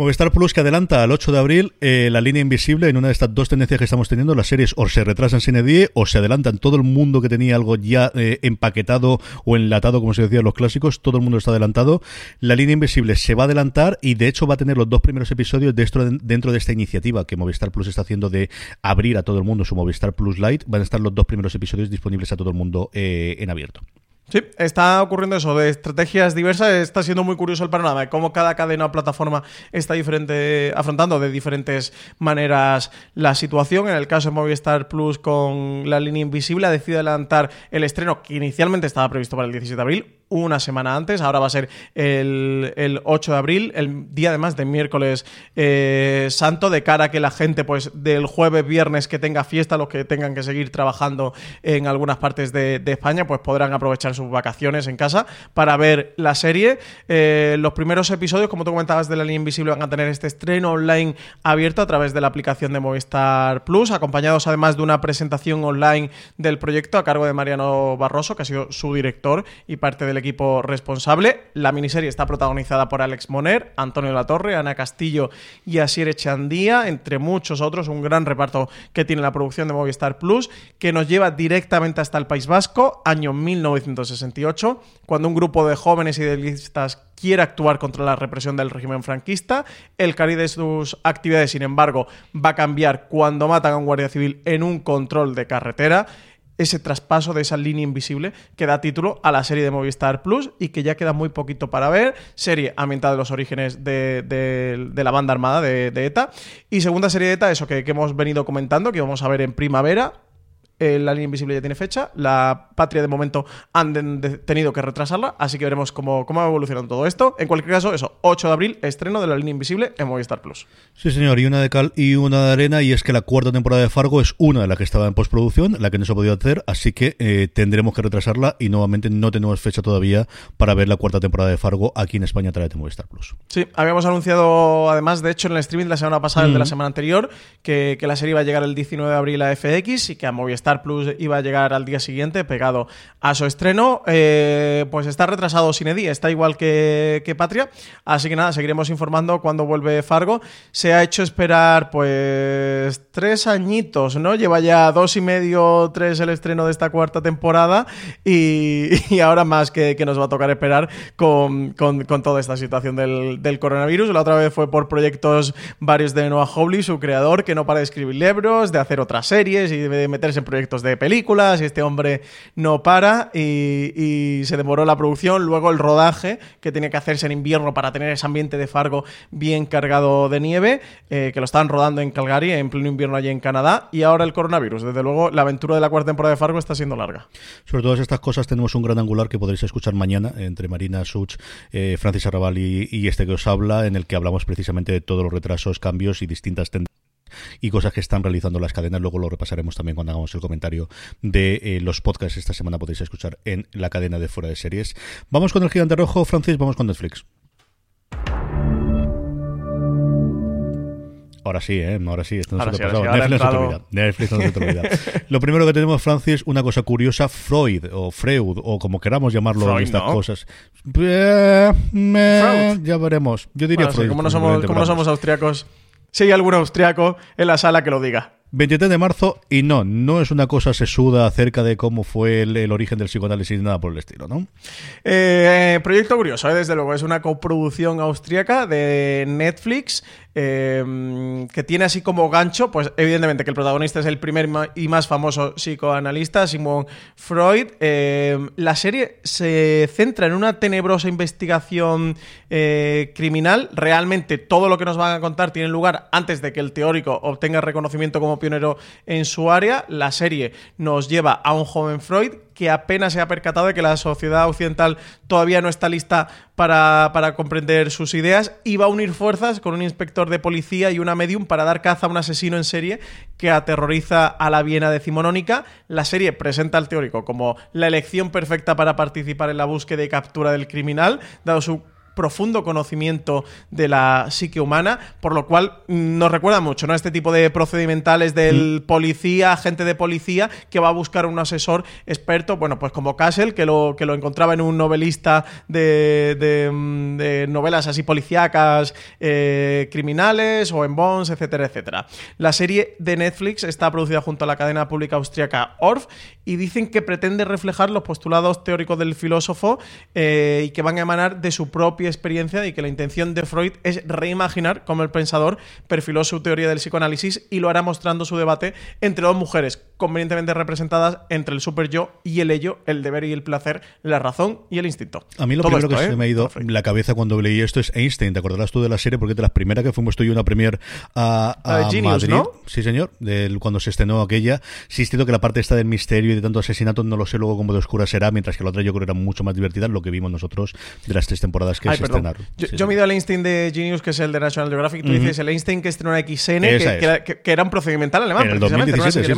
Movistar Plus que adelanta al 8 de abril eh, la línea invisible en una de estas dos tendencias que estamos teniendo. Las series o se retrasan sin edie o se adelantan. Todo el mundo que tenía algo ya eh, empaquetado o enlatado, como se decía en los clásicos, todo el mundo está adelantado. La línea invisible se va a adelantar y de hecho va a tener los dos primeros episodios dentro de, dentro de esta iniciativa que Movistar Plus está haciendo de abrir a todo el mundo su Movistar Plus Lite. Van a estar los dos primeros episodios disponibles a todo el mundo eh, en abierto. Sí, está ocurriendo eso de estrategias diversas. Está siendo muy curioso el panorama de cómo cada cadena o plataforma está diferente, afrontando de diferentes maneras la situación. En el caso de Movistar Plus con la línea invisible, ha decidido adelantar el estreno que inicialmente estaba previsto para el 17 de abril una semana antes, ahora va a ser el, 8 de abril, el día además de miércoles eh, santo, de cara a que la gente pues del jueves, viernes que tenga fiesta, los que tengan que seguir trabajando en algunas partes de, España, pues podrán aprovechar sus vacaciones en casa para ver la serie. Eh, los primeros episodios, como tú comentabas de la línea invisible, van a tener este estreno online abierto a través de la aplicación de Movistar Plus, acompañados además de una presentación online del proyecto a cargo de Mariano Barroso, que ha sido su director y parte del equipo responsable. La miniserie está protagonizada por Alex Moner, Antonio Latorre, Ana Castillo y Asier Echandía, entre muchos otros. Un gran reparto que tiene la producción de Movistar Plus, que nos lleva directamente hasta el País Vasco, año 1968, cuando un grupo de jóvenes idealistas quiere actuar contra la represión del régimen franquista. El cariz de sus actividades, sin embargo, va a cambiar cuando matan a un guardia civil en un control de carretera ese traspaso de esa línea invisible que da título a la serie de Movistar Plus y que ya queda muy poquito para ver. Serie ambientada de los orígenes de, la banda armada de, ETA. Y segunda serie de ETA, eso que, que hemos venido comentando, que vamos a ver en primavera, eh, la línea invisible ya tiene fecha. La patria de momento han tenido que retrasarla, así que veremos cómo, cómo va evolucionando todo esto. En cualquier caso, eso, 8 de abril, estreno de la línea invisible en Movistar Plus. Sí, señor, y una de cal y una de arena, y es que la cuarta temporada de Fargo es una de las que estaba en postproducción, la que no se ha podido hacer, así que eh, tendremos que retrasarla y nuevamente no tenemos fecha todavía para ver la cuarta temporada de Fargo aquí en España a través de Movistar Plus. Sí, habíamos anunciado además, de hecho, en el streaming la semana pasada, el de la semana anterior, que, que la serie iba a llegar el 19 de abril a FX y que a Movistar Plus iba a llegar al día siguiente, pegado a su estreno. Eh, pues está retrasado sin Eddie, está igual que, Patria. Así que nada, seguiremos informando cuando vuelve Fargo. Se ha hecho esperar, pues, tres añitos, ¿no? Lleva ya dos y medio, tres el estreno de esta cuarta temporada. Y, ahora más que, nos va a tocar esperar con, toda esta situación del, coronavirus. La otra vez fue por proyectos varios de Noah Hawley, su creador, que no para de escribir libros, de hacer otras series y de meterse en proyectos de películas y este hombre no para y, se demoró la producción, luego el rodaje que tenía que hacerse en invierno para tener ese ambiente de Fargo bien cargado de nieve, eh, que lo estaban rodando en Calgary en pleno invierno allí en Canadá y ahora el coronavirus. Desde luego la aventura de la cuarta temporada de Fargo está siendo larga. Sobre todas estas cosas tenemos un gran angular que podréis escuchar mañana entre Marina Such, eh, Francis Arrabal y, y este que os habla, en el que hablamos precisamente de todos los retrasos, cambios y distintas tendencias y cosas que están realizando las cadenas. Luego lo repasaremos también cuando hagamos el comentario de eh, los podcasts. Esta semana podéis escuchar en la cadena de fuera de series. Vamos con el gigante rojo, Francis, vamos con Netflix. Ahora sí, ¿eh? Ahora sí, esto no se te ha pasado. Netflix, no se te olvida. Netflix no se te olvida. Lo primero que tenemos, Francis, una cosa curiosa, Freud o Freud, o como queramos llamarlo en estas cosas. Eh, ya veremos. Yo diría Freud. como no somos, como no somos austriacos, si hay algún austriaco en la sala que lo diga. 23 de marzo, y no, no es una cosa sesuda acerca de cómo fue el, origen del psicoanálisis ni nada por el estilo, ¿no? Eh, proyecto curioso, ¿eh? desde luego, es una coproducción austríaca de Netflix Em, que tiene así como gancho, pues evidentemente que el protagonista es el primer y más famoso psicoanalista, Simon Freud. La serie se centra en una tenebrosa investigación eh, criminal. Realmente todo lo que nos van a contar tiene lugar antes de que el teórico obtenga reconocimiento como pionero en su área. La serie nos lleva a un joven Freud que apenas se ha percatado de que la sociedad occidental todavía no está lista para, para, comprender sus ideas y va a unir fuerzas con un inspector de policía y una medium para dar caza a un asesino en serie que aterroriza a la Viena decimonónica. La serie presenta al teórico como la elección perfecta para participar en la búsqueda y captura del criminal, dado su profundo conocimiento de la psique humana, por lo cual mm, nos recuerda mucho, ¿no? Este tipo de procedimentales del policía, agente de policía, que va a buscar un asesor experto, bueno, pues como Castle, que lo, que lo encontraba en un novelista de, de, mm, novelas así policíacas, eh, criminales, o en Bonds, etcétera, etcétera. La serie de Netflix está producida junto a la cadena pública austríaca Orf y dicen que pretende reflejar los postulados teóricos del filósofo eh, y que van a emanar de su experiencia y que la intención de Freud es reimaginar cómo el pensador perfiló su teoría del psicoanálisis y lo hará mostrando su debate entre dos mujeres convenientemente representadas entre el super yo y el ello, el deber y el placer, la razón y el instinto. A mí lo primero que se ¿eh? me ha ido la cabeza cuando leí esto es Einstein. ¿Te acordarás tú de la serie? Porque de las primeras que fuimos tú y una premier a, Madrid. Sí, señor. cuando se estrenó aquella. Sí, es que la parte esta del misterio y de tanto asesinato no lo sé luego cómo de oscura será, mientras que la otra yo creo era mucho más divertida, lo que vimos nosotros de las tres temporadas que se estrenaron. Yo, me he ido al Einstein de Genius, que es el de National Geographic. Tú dices el Einstein que estrenó en XN, que, era un procedimental alemán, en el 2017,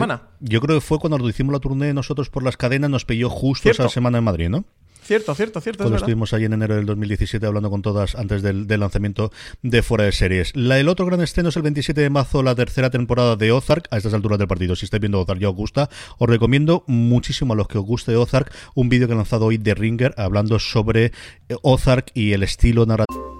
Yo creo que fue cuando hicimos la tournée nosotros por las cadenas, nos pilló justo esa semana en Madrid, ¿no? Cierto, cierto, cierto. Cuando estuvimos ahí en enero del 2017 hablando con todas antes del, lanzamiento de Fuera de Series. La, el otro gran estreno es el 27 de marzo, la tercera temporada de Ozark, a estas alturas del partido. Si estáis viendo Ozark ya os gusta, os recomiendo muchísimo a los que os guste Ozark un vídeo que ha lanzado hoy de Ringer hablando sobre Ozark y el estilo narrativo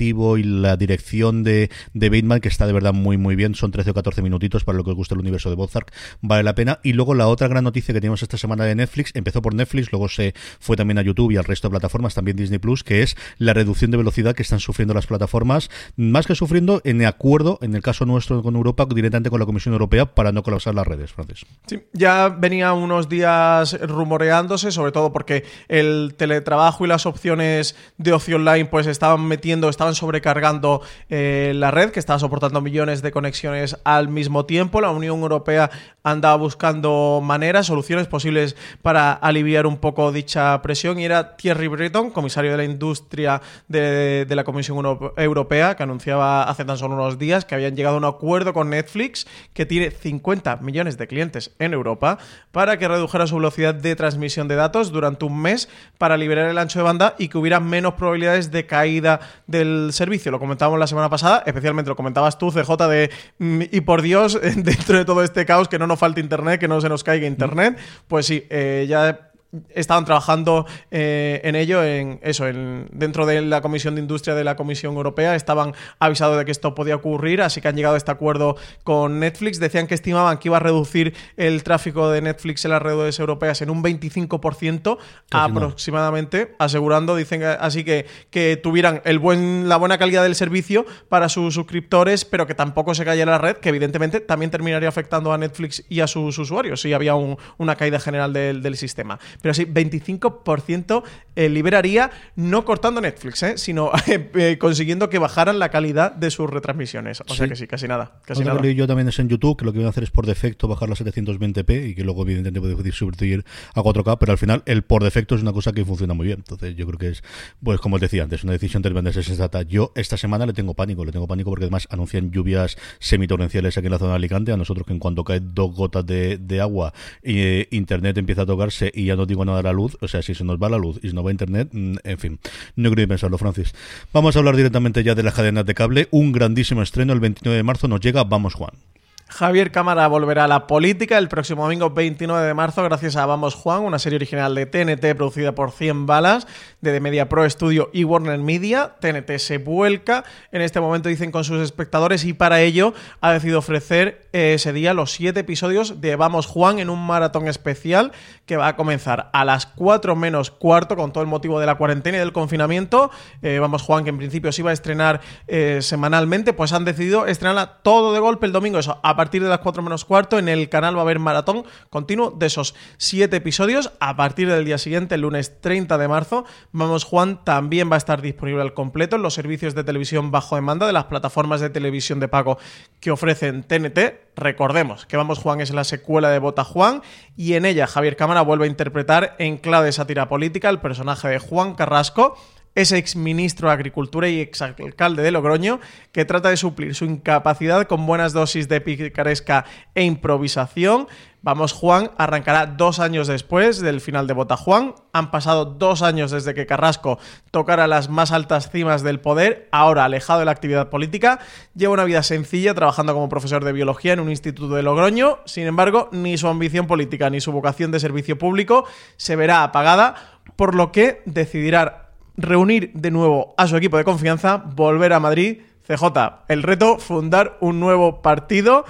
y la dirección de, de Bateman, que está de verdad muy muy bien, son 13 o 14 minutitos para lo que os gusta el universo de Bozark, vale la pena. Y luego la otra gran noticia que tenemos esta semana de Netflix, empezó por Netflix, luego se fue también a YouTube y al resto de plataformas, también Disney Plus, que es la reducción de velocidad que están sufriendo las plataformas, más que sufriendo en acuerdo, en el caso nuestro con Europa, directamente con la Comisión Europea para no colapsar las redes, Francis. Sí, ya venía unos días rumoreándose, sobre todo porque el teletrabajo y las opciones de ocio online pues estaban metiendo, estaban sobrecargando eh, la red, que estaba soportando millones de conexiones al mismo tiempo. La Unión Europea andaba buscando maneras, soluciones posibles para aliviar un poco dicha presión y era Thierry Breton, comisario de la industria de, de la Comisión Europea, que anunciaba hace tan solo unos días que habían llegado a un acuerdo con Netflix, que tiene 50 millones de clientes en Europa, para que redujera su velocidad de transmisión de datos durante un mes para liberar el ancho de banda y que hubiera menos probabilidades de caída del servicio. Lo comentábamos la semana pasada, especialmente lo comentabas tú, CJ, de mm, y por Dios, dentro de todo este caos, que no nos falte internet, que no se nos caiga internet. Pues sí, eh, ya estaban trabajando eh, en ello, en eso, en, dentro de la Comisión de Industria de la Comisión Europea, estaban avisados de que esto podía ocurrir, así que han llegado a este acuerdo con Netflix. Decían que estimaban que iba a reducir el tráfico de Netflix en las redes europeas en un 25% aproximadamente, asegurando, dicen así que, que tuvieran el buen, la buena calidad del servicio para sus suscriptores, pero que tampoco se cayera la red, que evidentemente también terminaría afectando a Netflix y a sus usuarios si había una caída general del, del sistema pero sí, 25% eh, liberaría no cortando Netflix, ¿eh? sino eh, consiguiendo que bajaran la calidad de sus retransmisiones. O sea que sí, casi nada. Casi nada. yo también es en YouTube, que lo que voy a hacer es por defecto bajar la 720p y que luego evidentemente puede subir a 4K, pero al final el por defecto es una cosa que funciona muy bien. Entonces yo creo que es, pues como os decía antes, una decisión tremendamente sensata. Yo esta semana le tengo pánico, le tengo pánico porque además anuncian lluvias semitorrenciales aquí en la zona de Alicante. A nosotros que en cuanto caen dos gotas de, de agua, eh, internet empieza a tocarse y ya no digo nada de la luz, o sea, si se nos va la luz y se nos va internet, mm, en fin, no creo pensarlo, Francis. Vamos a hablar directamente ya de las cadenas de cable. Un grandísimo estreno el 29 de marzo nos llega Vamos Juan. Javier Cámara volverá a la política el próximo domingo 29 de marzo gracias a Vamos Juan, una serie original de TNT producida por 100 balas de The Media Pro Studio y Warner Media. TNT se vuelca en este momento, dicen, con sus espectadores y para ello ha decidido ofrecer eh, ese día los siete episodios de Vamos Juan en un maratón especial que va a comenzar a las 4 menos cuarto con todo el motivo de la cuarentena y del confinamiento. Eh, Vamos Juan, que en principio se iba a estrenar eh, semanalmente, pues han decidido estrenarla todo de golpe el domingo, eso, a partir de las 4 menos cuarto. En el canal va a haber maratón continuo de esos 7 episodios. A partir del día siguiente, el lunes 30 de marzo, Vamos Juan también va a estar disponible al completo en los servicios de televisión bajo demanda de las plataformas de televisión de pago que ofrecen TNT. Recordemos que Vamos Juan es la secuela de Bota Juan y en ella Javier Cámara vuelve a interpretar en clave de sátira política el personaje de Juan Carrasco ese exministro de Agricultura y exalcalde de Logroño, que trata de suplir su incapacidad con buenas dosis de picaresca e improvisación. Vamos, Juan arrancará dos años después del final de Bota Juan. Han pasado dos años desde que Carrasco tocara las más altas cimas del poder, ahora alejado de la actividad política. Lleva una vida sencilla trabajando como profesor de biología en un instituto de Logroño. Sin embargo, ni su ambición política ni su vocación de servicio público se verá apagada, por lo que decidirá reunir de nuevo a su equipo de confianza, volver a Madrid. CJ, el reto, fundar un nuevo partido.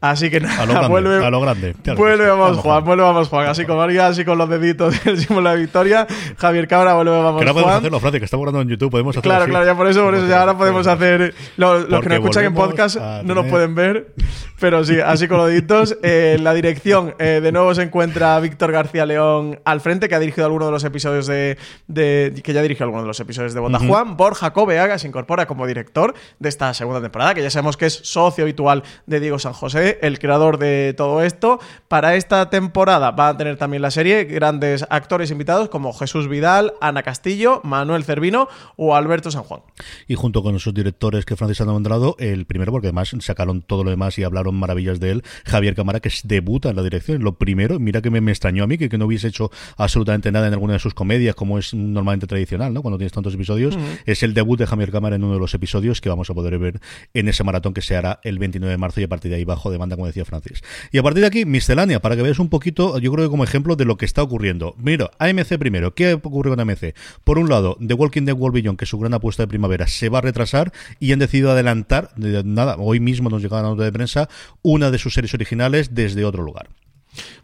Así que nada, a lo grande, vuelve, a lo grande. Claro vuelve vamos, Juan, vuelve vamos Juan, así con María, así con los deditos el símbolo de la victoria. Javier Cabra, vuelve vamos Que no podemos Juan. hacerlo, Francis, que estamos hablando en YouTube. Podemos hacerlo Claro, así. claro, ya por eso, por eso ya ahora podemos hacer. Los, los que nos escuchan en podcast no nos pueden ver, pero sí, así deditos. Eh, en la dirección, eh, de nuevo se encuentra Víctor García León al frente, que ha dirigido algunos de los episodios de. de- que ya dirigió algunos de los episodios de Ujú. Juan. Borja Cobeaga se incorpora como director de esta segunda temporada, que ya sabemos que es socio habitual de Diego San José, el creador de todo esto. Para esta temporada va a tener también la serie grandes actores invitados como Jesús Vidal, Ana Castillo, Manuel Cervino o Alberto San Juan. Y junto con esos directores que Francis ha nombrado, el primero, porque además sacaron todo lo demás y hablaron maravillas de él, Javier Cámara, que es- debuta en la dirección. Lo primero, mira que me, me extrañó a mí, que, que no hubiese hecho absolutamente nada en alguna de sus comedias, como es normalmente tradicional, ¿no? Cuando tienes tantos episodios. Es el debut de Javier Cámara en uno de los episodios que vamos a poder ver en ese maratón que se hará el 29 de marzo y a partir de ahí bajo demanda, como decía Francis. Y a partir de aquí, miscelánea, para que veas un poquito, yo creo que como ejemplo de lo que está ocurriendo. Mira, AMC primero, ¿qué ocurre con AMC? Por un lado, The Walking Dead World Beyond, que es su gran apuesta de primavera, se va a retrasar y han decidido adelantar, de- nada, hoy mismo nos llega la nota de prensa, una de sus series originales desde otro lugar.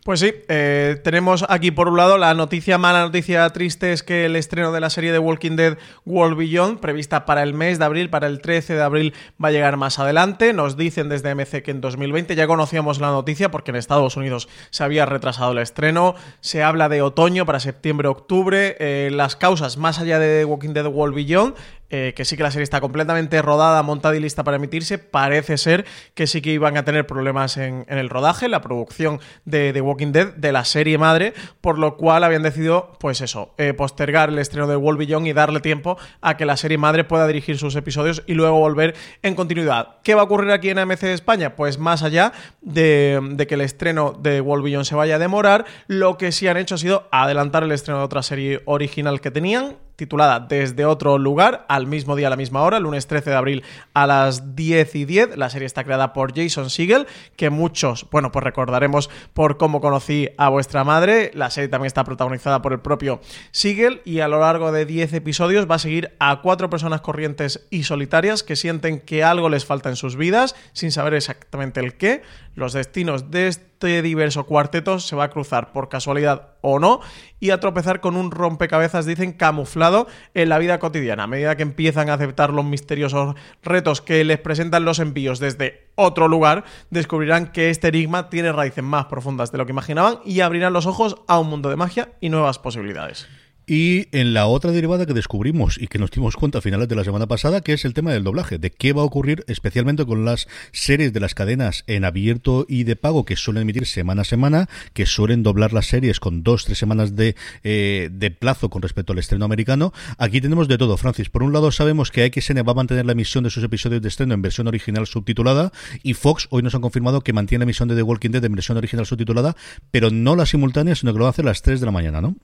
Pues sí, eh, tenemos aquí por un lado la noticia mala, noticia triste es que el estreno de la serie de Walking Dead World Beyond, prevista para el mes de abril, para el 13 de abril, va a llegar más adelante. Nos dicen desde MC que en 2020 ya conocíamos la noticia porque en Estados Unidos se había retrasado el estreno. Se habla de otoño para septiembre-octubre. Eh, las causas, más allá de Walking Dead World Beyond, eh, que sí que la serie está completamente rodada, montada y lista para emitirse, parece ser que sí que iban a tener problemas en, el rodaje, la producción de The Walking Dead, de la serie madre, por lo cual habían decidido, pues eso, eh, postergar el estreno de World y darle tiempo a que la serie madre pueda dirigir sus episodios y luego volver en continuidad. ¿Qué va a ocurrir aquí en AMC de España? Pues más allá de, que el estreno de World se vaya a demorar, lo que sí han hecho ha sido adelantar el estreno de otra serie original que tenían, titulada Desde otro lugar, al mismo día, a la misma hora, lunes 13 de abril a las 10 y 10. La serie está creada por Jason Segel, que muchos, bueno, pues recordaremos por cómo conocí a vuestra madre. La serie también está protagonizada por el propio Segel y a lo largo de 10 episodios va a seguir a cuatro personas corrientes y solitarias que sienten que algo les falta en sus vidas, sin saber exactamente el qué. Los destinos de este diverso cuarteto se va a cruzar por casualidad o no y a tropezar con un rompecabezas, dicen, camuflado en la vida cotidiana. A medida que empiezan a aceptar los misteriosos retos que les presentan los envíos desde otro lugar, descubrirán que este enigma tiene raíces más profundas de lo que imaginaban y abrirán los ojos a un mundo de magia y nuevas posibilidades. Y en la otra derivada que descubrimos y que nos dimos cuenta a finales de la semana pasada, que es el tema del doblaje, de qué va a ocurrir especialmente con las series de las cadenas en abierto y de pago que suelen emitir semana a semana, que suelen doblar las series con dos, tres semanas de, eh, de plazo con respecto al estreno americano. Aquí tenemos de todo, Francis. Por un lado sabemos que XN va a mantener la emisión de sus episodios de estreno en versión original subtitulada y Fox hoy nos han confirmado que mantiene la emisión de The Walking Dead en versión original subtitulada, pero no la simultánea, sino que lo hacer a las 3 de la mañana, ¿no?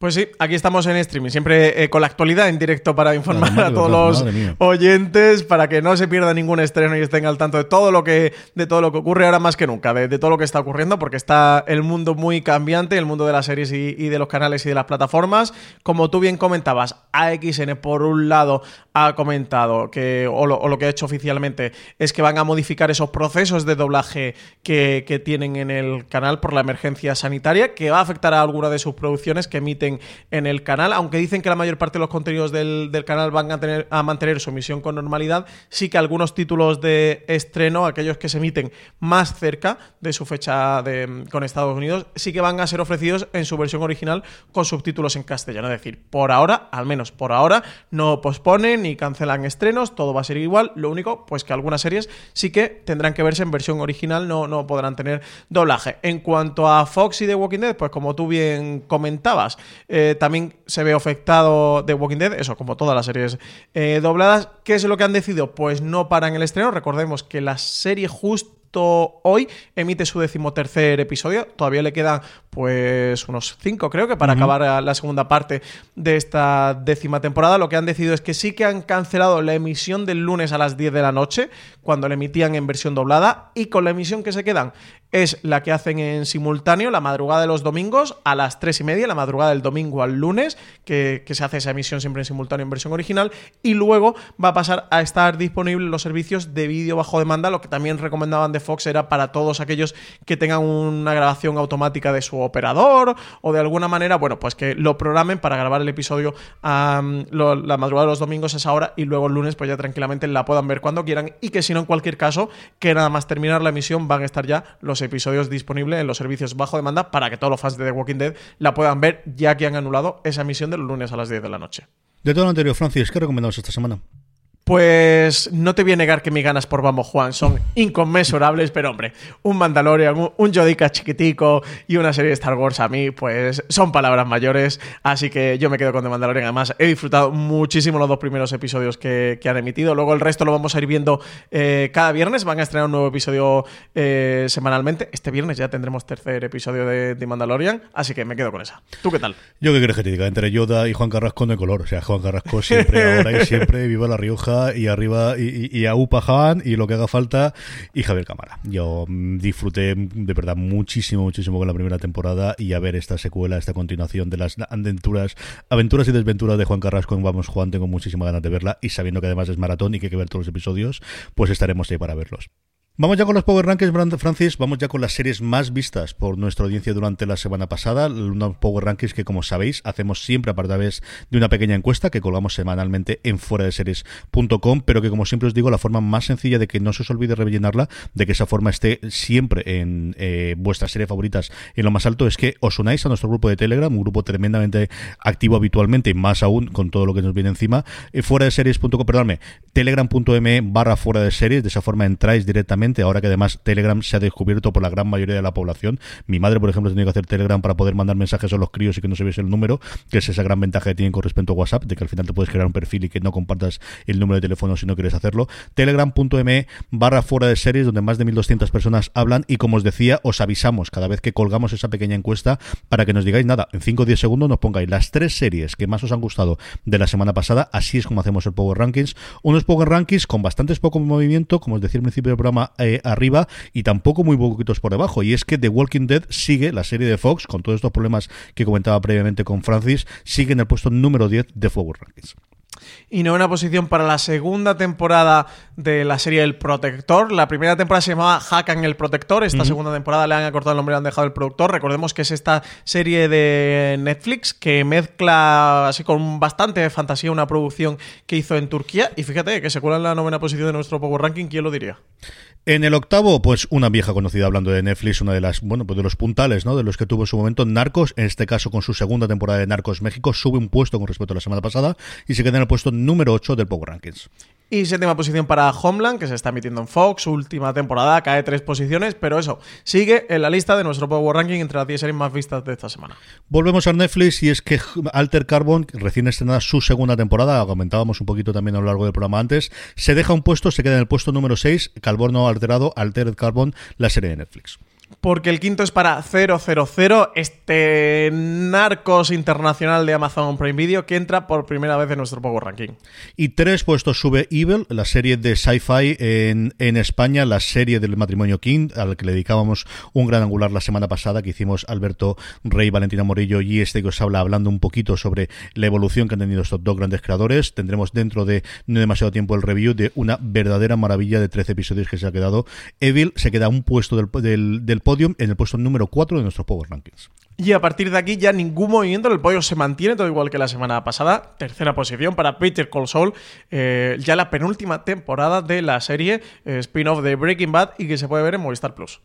Pues sí, aquí estamos en streaming, siempre eh, con la actualidad en directo para informar a todos los oyentes, para que no se pierda ningún estreno y estén al tanto de todo lo que, de todo lo que ocurre ahora más que nunca, de, todo lo que está ocurriendo, porque está el mundo muy cambiante, el mundo de las series y, de los canales y de las plataformas. Como tú bien comentabas, AXN por un lado ha comentado que, o lo, que ha hecho oficialmente, es que van a modificar esos procesos de doblaje que, que tienen en el canal por la emergencia sanitaria, que va a afectar a alguna de sus producciones que emiten en el canal, aunque dicen que la mayor parte de los contenidos del, canal van a, tener, a mantener su emisión con normalidad, sí que algunos títulos de estreno, aquellos que se emiten más cerca de su fecha con Estados Unidos, sí que van a ser ofrecidos en su versión original con subtítulos en castellano. Es decir, por ahora, al menos por ahora, no posponen ni cancelan estrenos, todo va a ser igual. Lo único, pues que algunas series sí que tendrán que verse en versión original, no, no podrán tener doblaje. En cuanto a Fox y The Walking Dead, pues como tú bien comentabas, eh, también se ve afectado The Walking Dead, eso como todas las series eh, dobladas. ¿Qué es lo que han decidido? Pues no paran el estreno. Recordemos que la serie justo hoy emite su decimotercer episodio. Todavía le quedan pues unos cinco, creo que, para acabar la segunda parte de esta décima temporada. Lo que han decidido es que sí que han cancelado la emisión del lunes a las 10 de la noche, cuando la emitían en versión doblada, y con la emisión que se quedan es la que hacen en simultáneo la madrugada de los domingos a las 3 y media, la madrugada del domingo al lunes, que, se hace esa emisión siempre en simultáneo en versión original, y luego va a pasar a estar disponible los servicios de vídeo bajo demanda, lo que también recomendaban de Fox era para todos aquellos que tengan una grabación automática de su operador o de alguna manera, bueno, pues que lo programen para grabar el episodio la madrugada de los domingos a esa hora y luego el lunes pues ya tranquilamente la puedan ver cuando quieran y que si no en cualquier caso que nada más terminar la emisión van a estar ya los episodios disponibles en los servicios bajo demanda para que todos los fans de The Walking Dead la puedan ver, ya que han anulado esa emisión del lunes a las 10 de la noche. De todo lo anterior, Francis, ¿qué recomendamos esta semana? Pues no te voy a negar que mis ganas por Vamos Juan son inconmensurables, pero hombre, un Mandalorian, un, un chiquitico y una serie de Star Wars a mí, pues son palabras mayores, así que yo me quedo con The Mandalorian. Además, he disfrutado muchísimo los dos primeros episodios que, han emitido, luego el resto lo vamos a ir viendo eh, cada viernes, van a estrenar un nuevo episodio eh, semanalmente. Este viernes ya tendremos tercer episodio de The Mandalorian, así que me quedo con esa. ¿Tú qué tal? Yo qué quieres que te diga, entre Yoda y Juan Carrasco de color, o sea, Juan Carrasco siempre, ahora y siempre, viva La Rioja y arriba y, a Upa Han y lo que haga falta y Javier Cámara. Yo mm, disfruté de verdad muchísimo, muchísimo con la primera temporada y a ver esta secuela, esta continuación de las aventuras, aventuras y desventuras de Juan Carrasco en Vamos Juan, tengo muchísima ganas de verla y sabiendo que además es maratón y que hay que ver todos los episodios, pues estaremos ahí para verlos. Vamos ya con los Power Rankings, Francis. Vamos ya con las series más vistas por nuestra audiencia durante la semana pasada. Unos Power Rankings que, como sabéis, hacemos siempre a través de una pequeña encuesta que colgamos semanalmente en fuera de series.com, pero que, como siempre os digo, la forma más sencilla de que no se os olvide rellenarla, de que esa forma esté siempre en eh, vuestras series favoritas en lo más alto, es que os unáis a nuestro grupo de Telegram, un grupo tremendamente activo habitualmente y más aún con todo lo que nos viene encima. Eh, fuera de series.com, perdóname, telegram.me barra fuera de series. De esa forma entráis directamente ahora que además Telegram se ha descubierto por la gran mayoría de la población. Mi madre, por ejemplo, ha tenido que hacer Telegram para poder mandar mensajes a los críos y que no se viese el número, que es esa gran ventaja que tienen con respecto a WhatsApp, de que al final te puedes crear un perfil y que no compartas el número de teléfono si no quieres hacerlo. Telegram.me barra fuera de series, donde más de 1.200 personas hablan y como os decía, os avisamos cada vez que colgamos esa pequeña encuesta para que nos digáis nada, en 5 o 10 segundos nos pongáis las tres series que más os han gustado de la semana pasada, así es como hacemos el Power Rankings, unos Power Rankings con bastantes poco movimiento, como os decía al principio del programa, eh, arriba y tampoco muy poquitos por debajo. Y es que The Walking Dead sigue, la serie de Fox, con todos estos problemas que comentaba previamente con Francis, sigue en el puesto número 10 de Power Rankings y no una posición para la segunda temporada de la serie El Protector. La primera temporada se llamaba en el Protector, esta segunda temporada le han acortado el nombre y han dejado el productor. Recordemos que es esta serie de Netflix que mezcla así con bastante fantasía una producción que hizo en Turquía y fíjate que se cuela en la novena posición de nuestro Power Ranking, ¿quién lo diría? En el octavo, pues una vieja conocida hablando de Netflix, una de las, bueno, pues de los puntales, ¿no? De los que tuvo en su momento Narcos, en este caso con su segunda temporada de Narcos México, sube un puesto con respecto a la semana pasada y se queda en el puesto número 8 del Power Rankings. Y séptima posición para Homeland, que se está emitiendo en Fox, última temporada, cae tres posiciones, pero eso, sigue en la lista de nuestro Power Ranking entre las 10 series más vistas de esta semana. Volvemos a Netflix y es que Alter Carbon, recién estrenada su segunda temporada, comentábamos un poquito también a lo largo del programa antes, se deja un puesto, se queda en el puesto número 6, Calborno alterado, Altered Carbon, la serie de Netflix. Porque el quinto es para 000, este narcos internacional de Amazon Prime Video que entra por primera vez en nuestro Power Ranking. Y tres puestos sube Evil, la serie de sci-fi en, en España, la serie del matrimonio King, al que le dedicábamos un gran angular la semana pasada, que hicimos Alberto Rey, Valentina Morillo y este que os habla hablando un poquito sobre la evolución que han tenido estos dos grandes creadores. Tendremos dentro de no demasiado tiempo el review de una verdadera maravilla de 13 episodios que se ha quedado. Evil se queda un puesto del, del, en el puesto número 4 de nuestros Power Rankings. Y a partir de aquí ya ningún movimiento del podio se mantiene, todo igual que la semana pasada. Tercera posición para Peter Call Saul, eh, ya la penúltima temporada de la serie eh, spin-off de Breaking Bad y que se puede ver en Movistar Plus.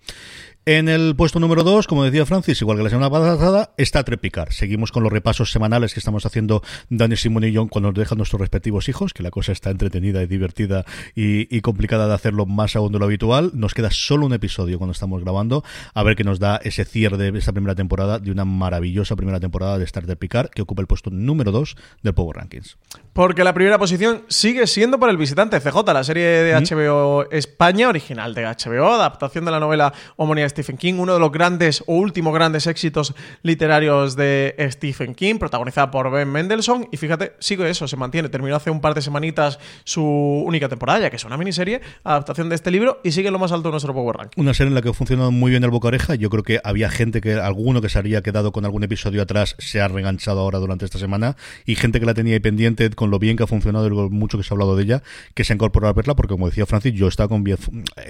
En el puesto número 2, como decía Francis, igual que la semana pasada, está Trepicar. Seguimos con los repasos semanales que estamos haciendo Dani, Simón y John cuando nos dejan nuestros respectivos hijos, que la cosa está entretenida y divertida y, complicada de hacerlo más aún de lo habitual. Nos queda solo un episodio cuando estamos grabando, a ver qué nos da ese cierre de esta primera temporada, de una maravillosa primera temporada de Star Trepicar, que ocupa el puesto número 2 del Power Rankings. Porque la primera posición sigue siendo para el visitante CJ, la serie de HBO España, original de HBO, adaptación de la novela homónima Stephen King, uno de los grandes o últimos grandes éxitos literarios de Stephen King, protagonizada por Ben Mendelssohn. Y fíjate, sigue eso, se mantiene. Terminó hace un par de semanitas su única temporada, ya que es una miniserie, adaptación de este libro, y sigue lo más alto de nuestro Power Rank. Una serie en la que ha funcionado muy bien el boca oreja. Yo creo que había gente que, alguno que se había quedado con algún episodio atrás, se ha reganchado ahora durante esta semana, y gente que la tenía ahí pendiente con lo bien que ha funcionado y lo mucho que se ha hablado de ella, que se ha incorporado a verla, porque como decía Francis, yo estaba con bien.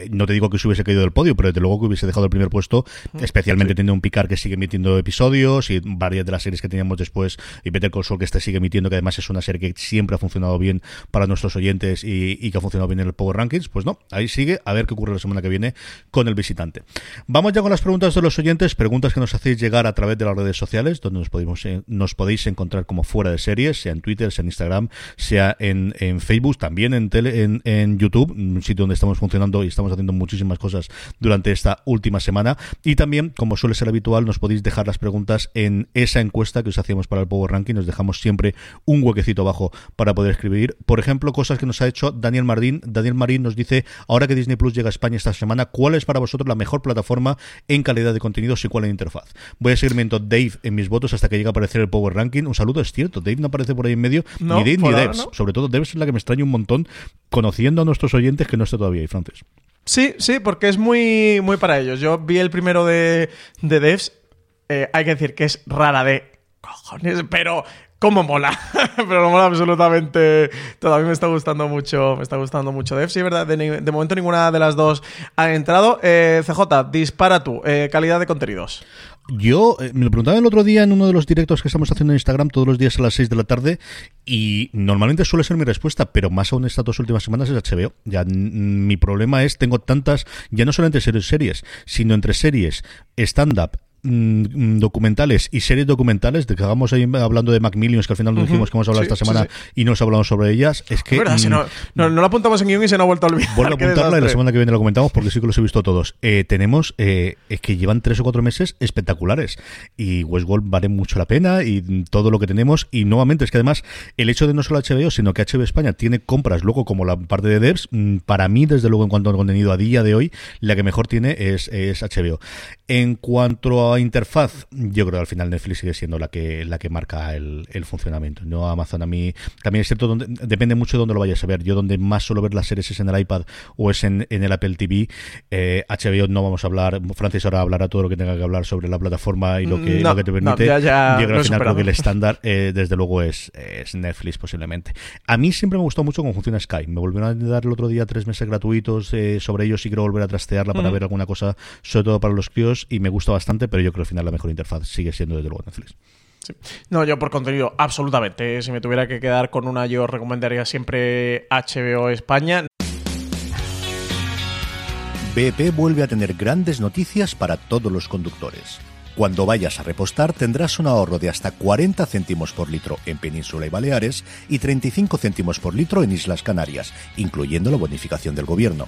No te digo que se hubiese caído del podio, pero desde luego que hubiese dejado el primer puesto, especialmente sí. teniendo un Picar que sigue emitiendo episodios y varias de las series que teníamos después y Peter Call Saul que este sigue emitiendo, que además es una serie que siempre ha funcionado bien para nuestros oyentes y, y, que ha funcionado bien en el Power Rankings, pues no, ahí sigue, a ver qué ocurre la semana que viene con el visitante. Vamos ya con las preguntas de los oyentes, preguntas que nos hacéis llegar a través de las redes sociales, donde nos, podemos, eh, nos podéis encontrar como fuera de series, sea en Twitter, sea en Instagram, sea en, en Facebook, también en, tele, en, en YouTube, un sitio donde estamos funcionando y estamos haciendo muchísimas cosas durante esta última semana. Y también, como suele ser habitual, nos podéis dejar las preguntas en esa encuesta que os hacíamos para el Power Ranking. Nos dejamos siempre un huequecito abajo para poder escribir. Por ejemplo, cosas que nos ha hecho Daniel Marín. Daniel Marín nos dice, ahora que Disney Plus llega a España esta semana, ¿cuál es para vosotros la mejor plataforma en calidad de contenidos y cuál en interfaz? Voy a seguir miento Dave en mis votos hasta que llegue a aparecer el Power Ranking. Un saludo, es cierto. Dave no aparece por ahí en medio. No, ni Dave no. Sobre todo Devs es la que me extraña un montón, conociendo a nuestros oyentes que no está todavía ahí, Francis. Sí, sí, porque es muy, muy para ellos. Yo vi el primero de, de Devs. eh, hay que decir que es rara de cojones, pero cómo mola. pero mola absolutamente todo. A mí me está gustando mucho, me está gustando mucho Devs. Sí, es verdad, de momento ninguna de las dos ha entrado. Eh, CJ, dispara tú. eh, calidad de contenidos. Yo eh, me lo preguntaba el otro día en uno de los directos que estamos haciendo en Instagram todos los días a las 6 de la tarde y normalmente suele ser mi respuesta, pero más aún estas dos últimas semanas es HBO. Ya mi problema es tengo tantas, ya no solamente series, series, sino entre series, stand-up, mm, documentales y series documentales de que hagamos ahí hablando de Macmillions que al final nos dijimos que vamos a hablar Sí, esta semana sí. y no os hablamos sobre ellas es que si mm, no, no, no lo apuntamos en guion y se nos ha vuelto a olvidar. Vuelvo a apuntarla y la semana que viene lo comentamos porque sí que los he visto todos. Eh, tenemos, eh, es que llevan tres o cuatro meses espectaculares y Westworld vale mucho la pena y todo lo que tenemos y nuevamente es que además el hecho de no solo HBO sino que HBO España tiene compras luego como la parte de devs, mm, para mí desde luego en cuanto a contenido a día de hoy la que mejor tiene es, es HBO. En cuanto a interfaz, yo creo que al final Netflix sigue siendo la que la que marca el, el funcionamiento. No Amazon a mí también es cierto donde, depende mucho de dónde lo vayas a ver. Yo donde más suelo ver las series es en el iPad o es en, en el Apple TV. Eh, HBO no vamos a hablar. Francis ahora hablará todo lo que tenga que hablar sobre la plataforma y lo que, No, lo que te no, permite. ya- ya yo creo al final creo que el estándar eh, desde luego es, es Netflix posiblemente. A mí siempre me gustó mucho cómo funciona Sky. Me volvieron a dar el otro día tres meses gratuitos eh, sobre ellos y quiero volver a trastearla para Ujú. ver alguna cosa, sobre todo para los críos y me gusta bastante, pero yo creo que al final la mejor interfaz sigue siendo desde luego Netflix. No, yo por contenido, absolutamente. Si me tuviera que quedar con una, yo recomendaría siempre HBO España. BP vuelve a tener grandes noticias para todos los conductores. Cuando vayas a repostar tendrás un ahorro de hasta 40 céntimos por litro en Península y Baleares y 35 céntimos por litro en Islas Canarias, incluyendo la bonificación del gobierno.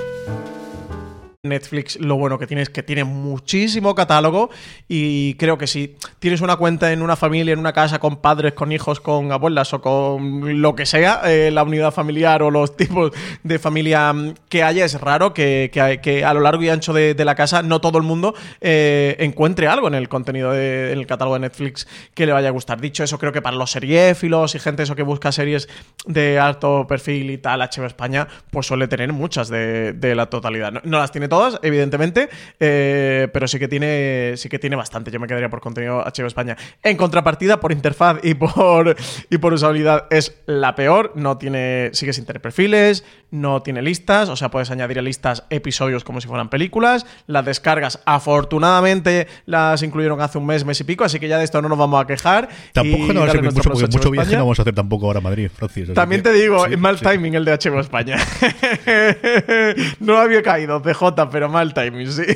Netflix lo bueno que tiene es que tiene muchísimo catálogo y creo que si tienes una cuenta en una familia, en una casa con padres, con hijos, con abuelas o con lo que sea, eh, la unidad familiar o los tipos de familia que haya, es raro que, a lo largo y ancho de, la casa no todo el mundo eh, encuentre algo en el contenido, de- en el catálogo de Netflix que le vaya a gustar. Dicho eso, creo que para los seriéfilos y gente eso que busca series de alto perfil y tal, HBO España, pues suele tener muchas de, de la totalidad. No, no las tiene todas, evidentemente, eh, pero sí que tiene sí que tiene bastante. Yo me quedaría por contenido HBO España. En contrapartida, por interfaz y por y por usabilidad es la peor. No tiene sigue sin tener perfiles, no tiene listas, o sea, puedes añadir a listas episodios como si fueran películas. Las descargas, afortunadamente, las incluyeron hace un mes, mes y pico, así que ya de esto no nos vamos a quejar. Tampoco no va a servir mucho, porque mucho viaje no vamos a hacer tampoco ahora a Madrid, Francis. También que- te digo, sí, mal sí. timing el de HBO España. no había caído, PJ, pero mal timing, sí.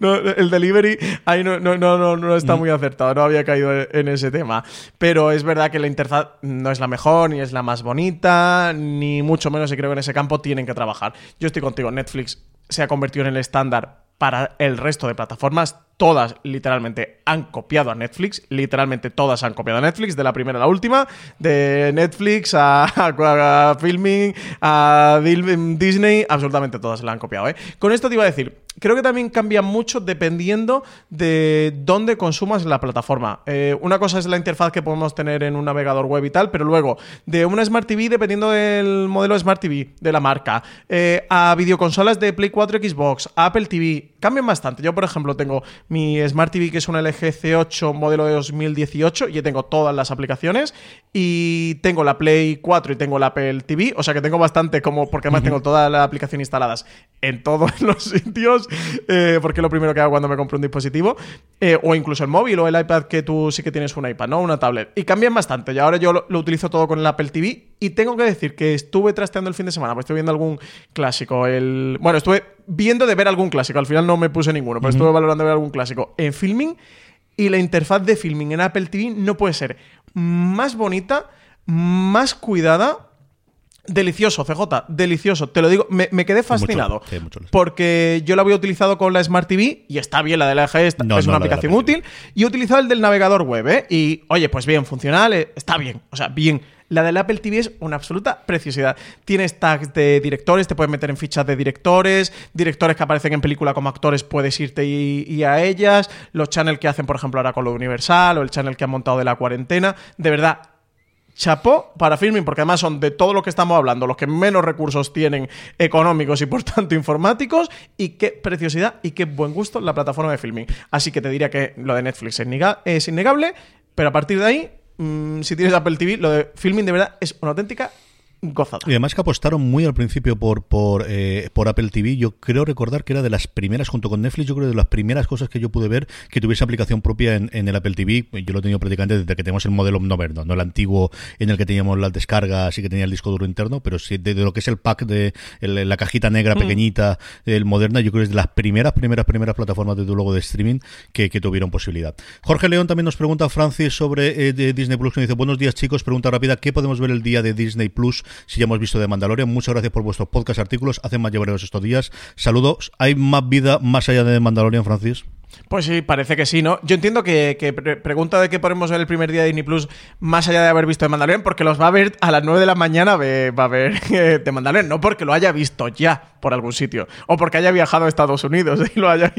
No, el delivery ahí no, no, no, no, no está muy acertado, no había caído en ese tema. Pero es verdad que la interfaz no es la mejor, ni es la más bonita, ni mucho menos, y creo que en ese campo tienen que trabajar. Yo estoy contigo, Netflix se ha convertido en el estándar para el resto de plataformas. Todas literalmente han copiado a Netflix, literalmente todas han copiado a Netflix, de la primera a la última, de Netflix a, a- Filming, a Dil- Disney, absolutamente todas la han copiado. ¿eh? Con esto te iba a decir, creo que también cambia mucho dependiendo de dónde consumas la plataforma. Eh, una cosa es la interfaz que podemos tener en un navegador web y tal, pero luego de una Smart TV, dependiendo del modelo de Smart TV, de la marca, eh, a videoconsolas de Play 4, Xbox, a Apple TV, cambian bastante. Yo, por ejemplo, tengo mi Smart TV que es un LG C8 modelo de 2018 y tengo todas las aplicaciones y tengo la Play 4 y tengo la Apple TV, o sea que tengo bastante como, porque además tengo toda la aplicación instaladas en todos los sitios, eh, porque es lo primero que hago cuando me compro un dispositivo, eh, o incluso el móvil o el iPad que tú sí que tienes un iPad, ¿no? Una tablet. Y cambian bastante. Y ahora yo lo, lo utilizo todo con el Apple TV y tengo que decir que estuve trasteando el fin de semana, pues estoy viendo algún clásico. El... Bueno, estuve viendo de ver algún clásico, al final no me puse ninguno, pero estuve valorando ver algún clásico en filming y la interfaz de filming en Apple TV no puede ser más bonita, más cuidada. Delicioso, CJ, delicioso. Te lo digo, me, me quedé fascinado. mucho. porque yo lo había utilizado con la Smart TV y está bien, la de la No, es no, una la la aplicación útil. Y he utilizado el del navegador web, ¿eh? Y oye, pues bien, funcional, está bien. O sea, bien. La del Apple TV es una absoluta preciosidad. Tienes tags de directores, te puedes meter en fichas de directores, directores que aparecen en película como actores, puedes irte y, a ellas, los channels que hacen, por ejemplo, ahora con lo Universal o el channel que han montado de la cuarentena. De verdad, chapó para filming, porque además son de todo lo que estamos hablando, los que menos recursos tienen económicos y por tanto informáticos, y qué preciosidad y qué buen gusto la plataforma de filming. Así que te diría que lo de Netflix es, es innegable, pero a partir de ahí, mm, si tienes Apple TV, lo de filming de verdad es una auténtica gozada. Y además que apostaron muy al principio por por, eh, por Apple TV. Yo creo recordar que era de las primeras, junto con Netflix, yo creo de las primeras cosas que yo pude ver que tuviese aplicación propia en, en el Apple TV. Yo lo he tenido prácticamente desde que tenemos el modelo no, no, no el antiguo en el que teníamos las descargas y que tenía el disco duro interno, pero sí de, de lo que es el pack de el- la cajita negra Mm. pequeñita, el moderna, yo creo que es de las primeras, primeras, primeras plataformas de luego de streaming que, que tuvieron posibilidad. Jorge León también nos pregunta, Francis, sobre eh, de Disney Plus, que dice, buenos días chicos, pregunta rápida, ¿qué podemos ver el día de Disney Plus si ya hemos visto de Mandalorian? Muchas gracias por vuestros podcast, artículos, hacen más llevareros estos días. Saludos, ¿hay más vida más allá de Mandalorian, Francis? Pues sí, parece que sí, ¿no? Yo entiendo que, que pregunta de qué ponemos el primer día de Disney Plus, más allá de haber visto de Mandalorian, porque los va a ver a las 9 de la mañana, va a ver eh, de Mandalorian, no porque lo haya visto ya por algún sitio, o porque haya viajado a Estados Unidos y lo haya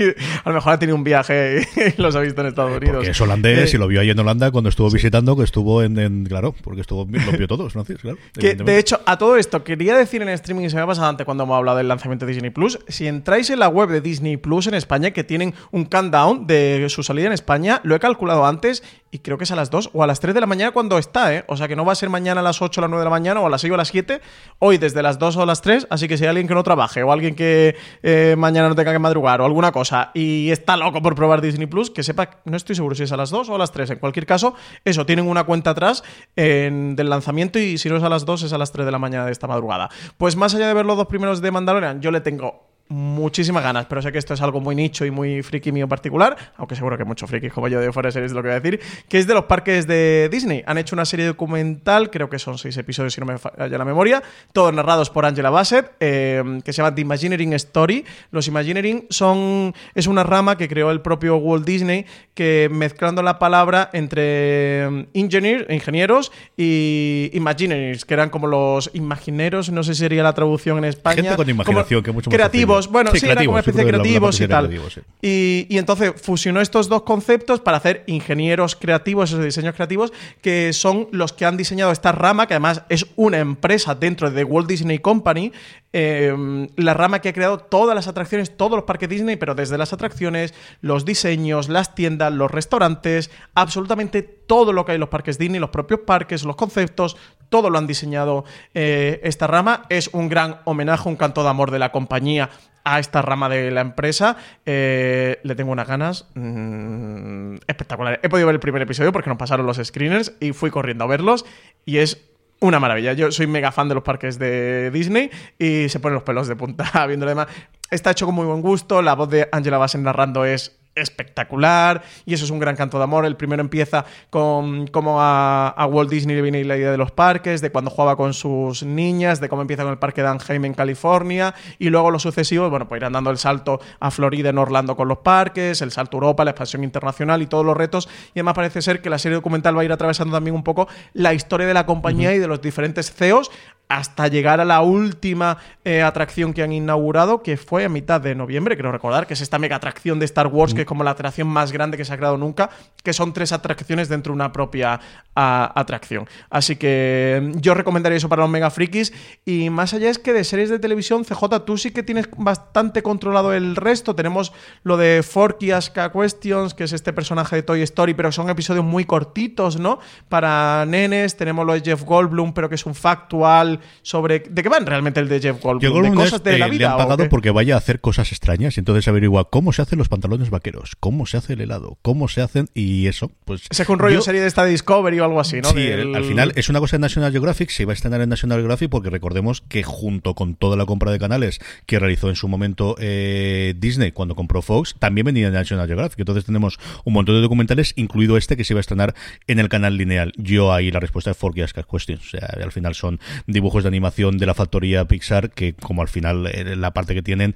a lo mejor ha tenido un viaje y los ha visto en Estados Unidos. Porque es holandés y lo vio ahí en Holanda cuando estuvo visitando, que estuvo en, claro, porque estuvo lo vio todos, ¿no? Claro, que, de hecho, a todo esto, quería decir en streaming, y se me ha pasado antes cuando hemos hablado del lanzamiento de Disney Plus, si entráis en la web de Disney Plus en España, que tienen un countdown de su salida en España, lo he calculado antes y creo que es a las 2 o a las 3 de la mañana cuando está, ¿eh? O sea que no va a ser mañana a las 8 o a las 9 de la mañana o a las 6 o a las 7, hoy desde las 2 o a las 3, así que si hay alguien que no trabaje o alguien que eh, mañana no tenga que madrugar o alguna cosa y está loco por probar Disney Plus, que sepa, no estoy seguro si es a las 2 o a las 3, en cualquier caso, eso, tienen una cuenta atrás del lanzamiento y si no es a las 2 es a las 3 de la mañana de esta madrugada. Pues más allá de ver los dos primeros de Mandalorian, yo le tengo muchísimas ganas, pero sé que esto es algo muy nicho y muy friki mío particular, aunque seguro que muchos frikis como yo de fuera series lo que voy a decir, que es de los parques de Disney. Han hecho una serie documental, creo que son seis episodios si no me falla la memoria, todos narrados por Angela Bassett, eh, que se llama The Imagineering Story. Los Imagineering son, es una rama que creó el propio Walt Disney, que mezclando la palabra entre mm, engineer, ingenieros y imagineers, que eran como los imagineros, no sé si sería la traducción en España. Gente con imaginación, que mucho más creativos bueno, sí, era como una especie de creativos y tal. y, y, entonces fusionó estos dos conceptos para hacer ingenieros creativos, esos diseños creativos, que son los que han diseñado esta rama, que además es una empresa dentro de Walt Disney Company, eh, la rama que ha creado todas las atracciones, todos los parques Disney, pero desde las atracciones, los diseños, las tiendas, los restaurantes, absolutamente todo lo que hay en los parques Disney, los propios parques, los conceptos, todo lo han diseñado eh, esta rama. Es un gran homenaje, un canto de amor de la compañía a esta rama de la empresa. Eh, le tengo unas ganas mm, espectaculares. He podido ver el primer episodio porque nos pasaron los screeners y fui corriendo a verlos y es una maravilla. Yo soy mega fan de los parques de Disney y se ponen los pelos de punta viendo demás. Está hecho con muy buen gusto. La voz de Angela Bassett narrando es espectacular y eso es un gran canto de amor. El primero empieza con cómo a, Walt Disney le viene la idea de los parques, de cuando jugaba con sus niñas, de cómo empieza con el parque de Anaheim en California y luego los sucesivos, bueno, pues irán dando el salto a Florida en Orlando con los parques, el salto a Europa, la expansión internacional y todos los retos y además parece ser que la serie documental va a ir atravesando también un poco la historia de la compañía y de los diferentes CEOs hasta llegar a la última eh, atracción que han inaugurado, que fue a mitad de noviembre, creo recordar, que es esta mega atracción de Star Wars, que es como la atracción más grande que se ha creado nunca, que son tres atracciones dentro de una propia atracción. Así que mm, yo recomendaría eso para los mega frikis. Y más allá es que de series de televisión, CJ, tú sí que tienes bastante controlado el resto. Tenemos lo de Forky Aska Questions, que es este personaje de Toy Story, pero son episodios muy cortitos, ¿no? Para nenes. Tenemos lo de Jeff Goldblum, pero que es un factual sobre de qué van realmente el de Jeff Goldblum, de cosas de la vida. Le han pagado porque vaya a hacer cosas extrañas y entonces averigua cómo se hacen los pantalones vaqueros, cómo se hace el helado, cómo se hacen y eso, pues. Es un rollo serie de esta Discovery o algo así, ¿no? Sí, al final es una cosa de National Geographic, se iba a estrenar en National Geographic porque recordemos que junto con toda la compra de canales que realizó en su momento eh, Disney cuando compró Fox, también venía en National Geographic. Entonces tenemos un montón de documentales, incluido este que se iba a estrenar en el canal lineal. Yo ahí la respuesta es For Questions. O sea, al final son dibujos de animación de la factoría Pixar, que como al final eh, la parte que tienen,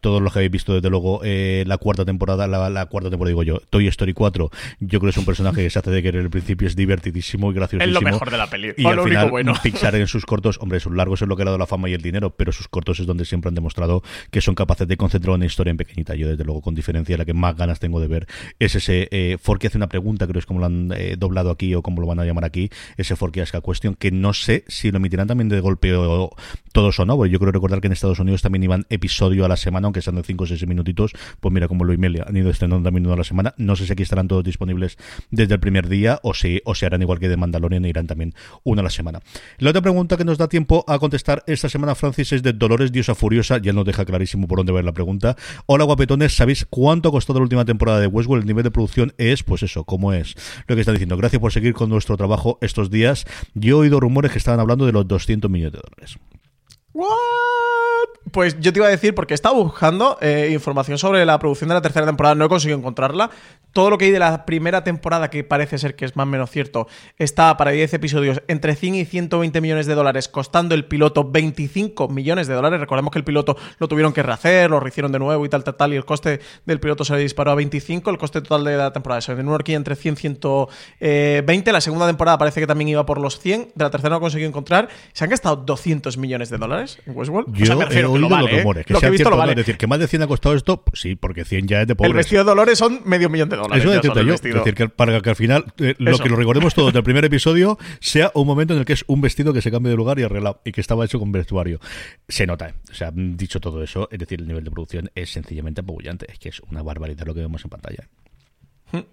todos los que habéis visto desde luego eh, la cuarta temporada, la, cuarta temporada digo yo, Toy Story 4, yo creo que es un personaje que se hace de querer el principio, es divertidísimo y graciosísimo. Es lo mejor de la peli. Y al final Pixar en sus cortos, hombre, sus largos es lo que ha dado la fama y el dinero, pero sus cortos es donde siempre han demostrado que son capaces de concentrar una historia en pequeñita. Yo desde luego con diferencia la que más ganas tengo de ver es ese eh, Forky hace una pregunta, creo que es como lo han doblado aquí o como lo van a llamar aquí, ese Forky Ask a Question, que no sé si lo emitirán también de golpe o todos o no, porque yo creo recordar que en Estados Unidos también iban episodio a la semana, aunque sean de 5 o 6 minutitos, pues mira como lo email han ido estrenando también uno a la semana. No sé si aquí estarán todos disponibles desde el primer día o si o se harán igual que de Mandalorian e irán también uno a la semana. La otra pregunta que nos da tiempo a contestar esta semana, Francis, es de Dolores Diosa Furiosa, ya nos deja clarísimo por dónde ver la pregunta. Hola guapetones, ¿sabéis cuánto ha costado la última temporada de Westworld? El nivel de producción es, pues eso, ¿cómo es? Lo que están diciendo. Gracias por seguir con nuestro trabajo estos días. Yo he oído rumores que estaban hablando de los 200 millones de dólares. Pues yo te iba a decir, porque he estado buscando eh, información sobre la producción de la tercera temporada, no he conseguido encontrarla. Todo lo que hay de la primera temporada, que parece ser que es más o menos cierto, está para 10 episodios entre 100 y 120 millones de dólares, costando el piloto 25 millones de dólares. Recordemos que el piloto lo tuvieron que rehacer, lo rehicieron de nuevo y tal, tal, tal, y el coste del piloto se le disparó a 25. El coste total de la temporada de New York entre 100 y 120. La segunda temporada parece que también iba por los 100. De la tercera no he conseguido encontrar. Se han gastado 200 millones de dólares en Westworld. Yo me refiero he que lo vale, los ¿eh? rumores, que Lo sea he visto lo ¿no? vale. Es decir, que más de 100 ha costado esto, pues sí, porque 100 ya es de pobres. El vestido de Dolores son medio millón de dólares. Eso decirte yo. Es decir, que para que al final eh, lo Eso. que lo recordemos todo del primer episodio sea un momento en el que es un vestido que se cambia de lugar y arreglado y que estaba hecho con vestuario. Se nota. ¿eh? O sea, dicho todo eso, es decir, el nivel de producción es sencillamente apabullante. Es que es una barbaridad lo que vemos en pantalla.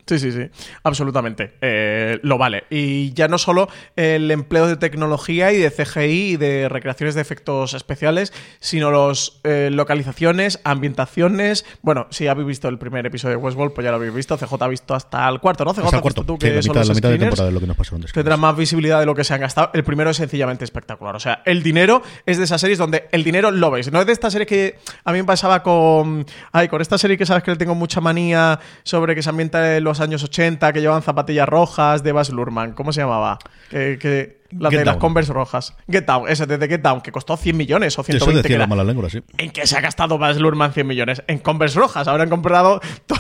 Sí, sí, sí, absolutamente. Eh, lo vale. Y ya no solo el empleo de tecnología y de CGI y de recreaciones de efectos especiales, sino los eh, localizaciones, ambientaciones. Bueno, si habéis visto el primer episodio de Westworld, pues ya lo habéis visto. CJ ha visto hasta el cuarto, ¿no? CJ Hasta el cuarto. tú Sí, que la son mitad, los la mitad de temporada lo que nos más visibilidad de lo que se han gastado. El primero es sencillamente espectacular. O sea, el dinero es de esas series donde el dinero lo veis. No es de esta serie que a mí me pasaba con. Ay, con esta serie que sabes que le tengo mucha manía sobre que se ambienta en los años 80, que llevan zapatillas rojas de Baz Luhrmann. ¿Cómo se llamaba? Que. que la Get de las. Converse rojas. Get Down, ese de Get Down, que costó 100 millones o Eso 120 que decía la mala lengua, sí. ¿En qué se ha gastado Baz Luhrmann 100 millones? En Converse rojas. Habrán comprado todo,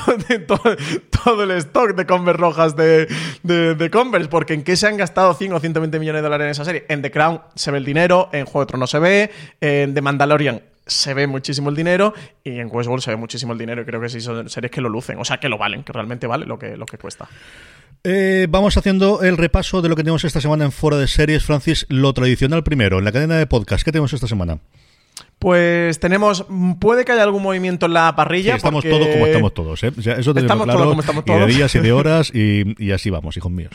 todo- todo el stock de Converse rojas de, de- de Converse. Porque ¿en qué se han gastado 100 o 120 millones de dólares en esa serie? En The Crown se ve el dinero, en Juego de Tronos se ve, en The Mandalorian se ve muchísimo el dinero y en Westworld se ve muchísimo el dinero y creo que sí son series que lo lucen, o sea que lo valen, que realmente vale lo que, lo que cuesta. Eh, vamos haciendo el repaso de lo que tenemos esta semana en Foro de Series. Francis, lo tradicional primero, en la cadena de podcast. ¿Qué tenemos esta semana? Pues tenemos, puede que haya algún movimiento en la Sí, parrilla. estamos porque- todos como estamos todos, ¿eh? O sea, eso tenemos Estamos claro. todos como estamos Y de todos. días y de horas y, y así vamos, hijos míos.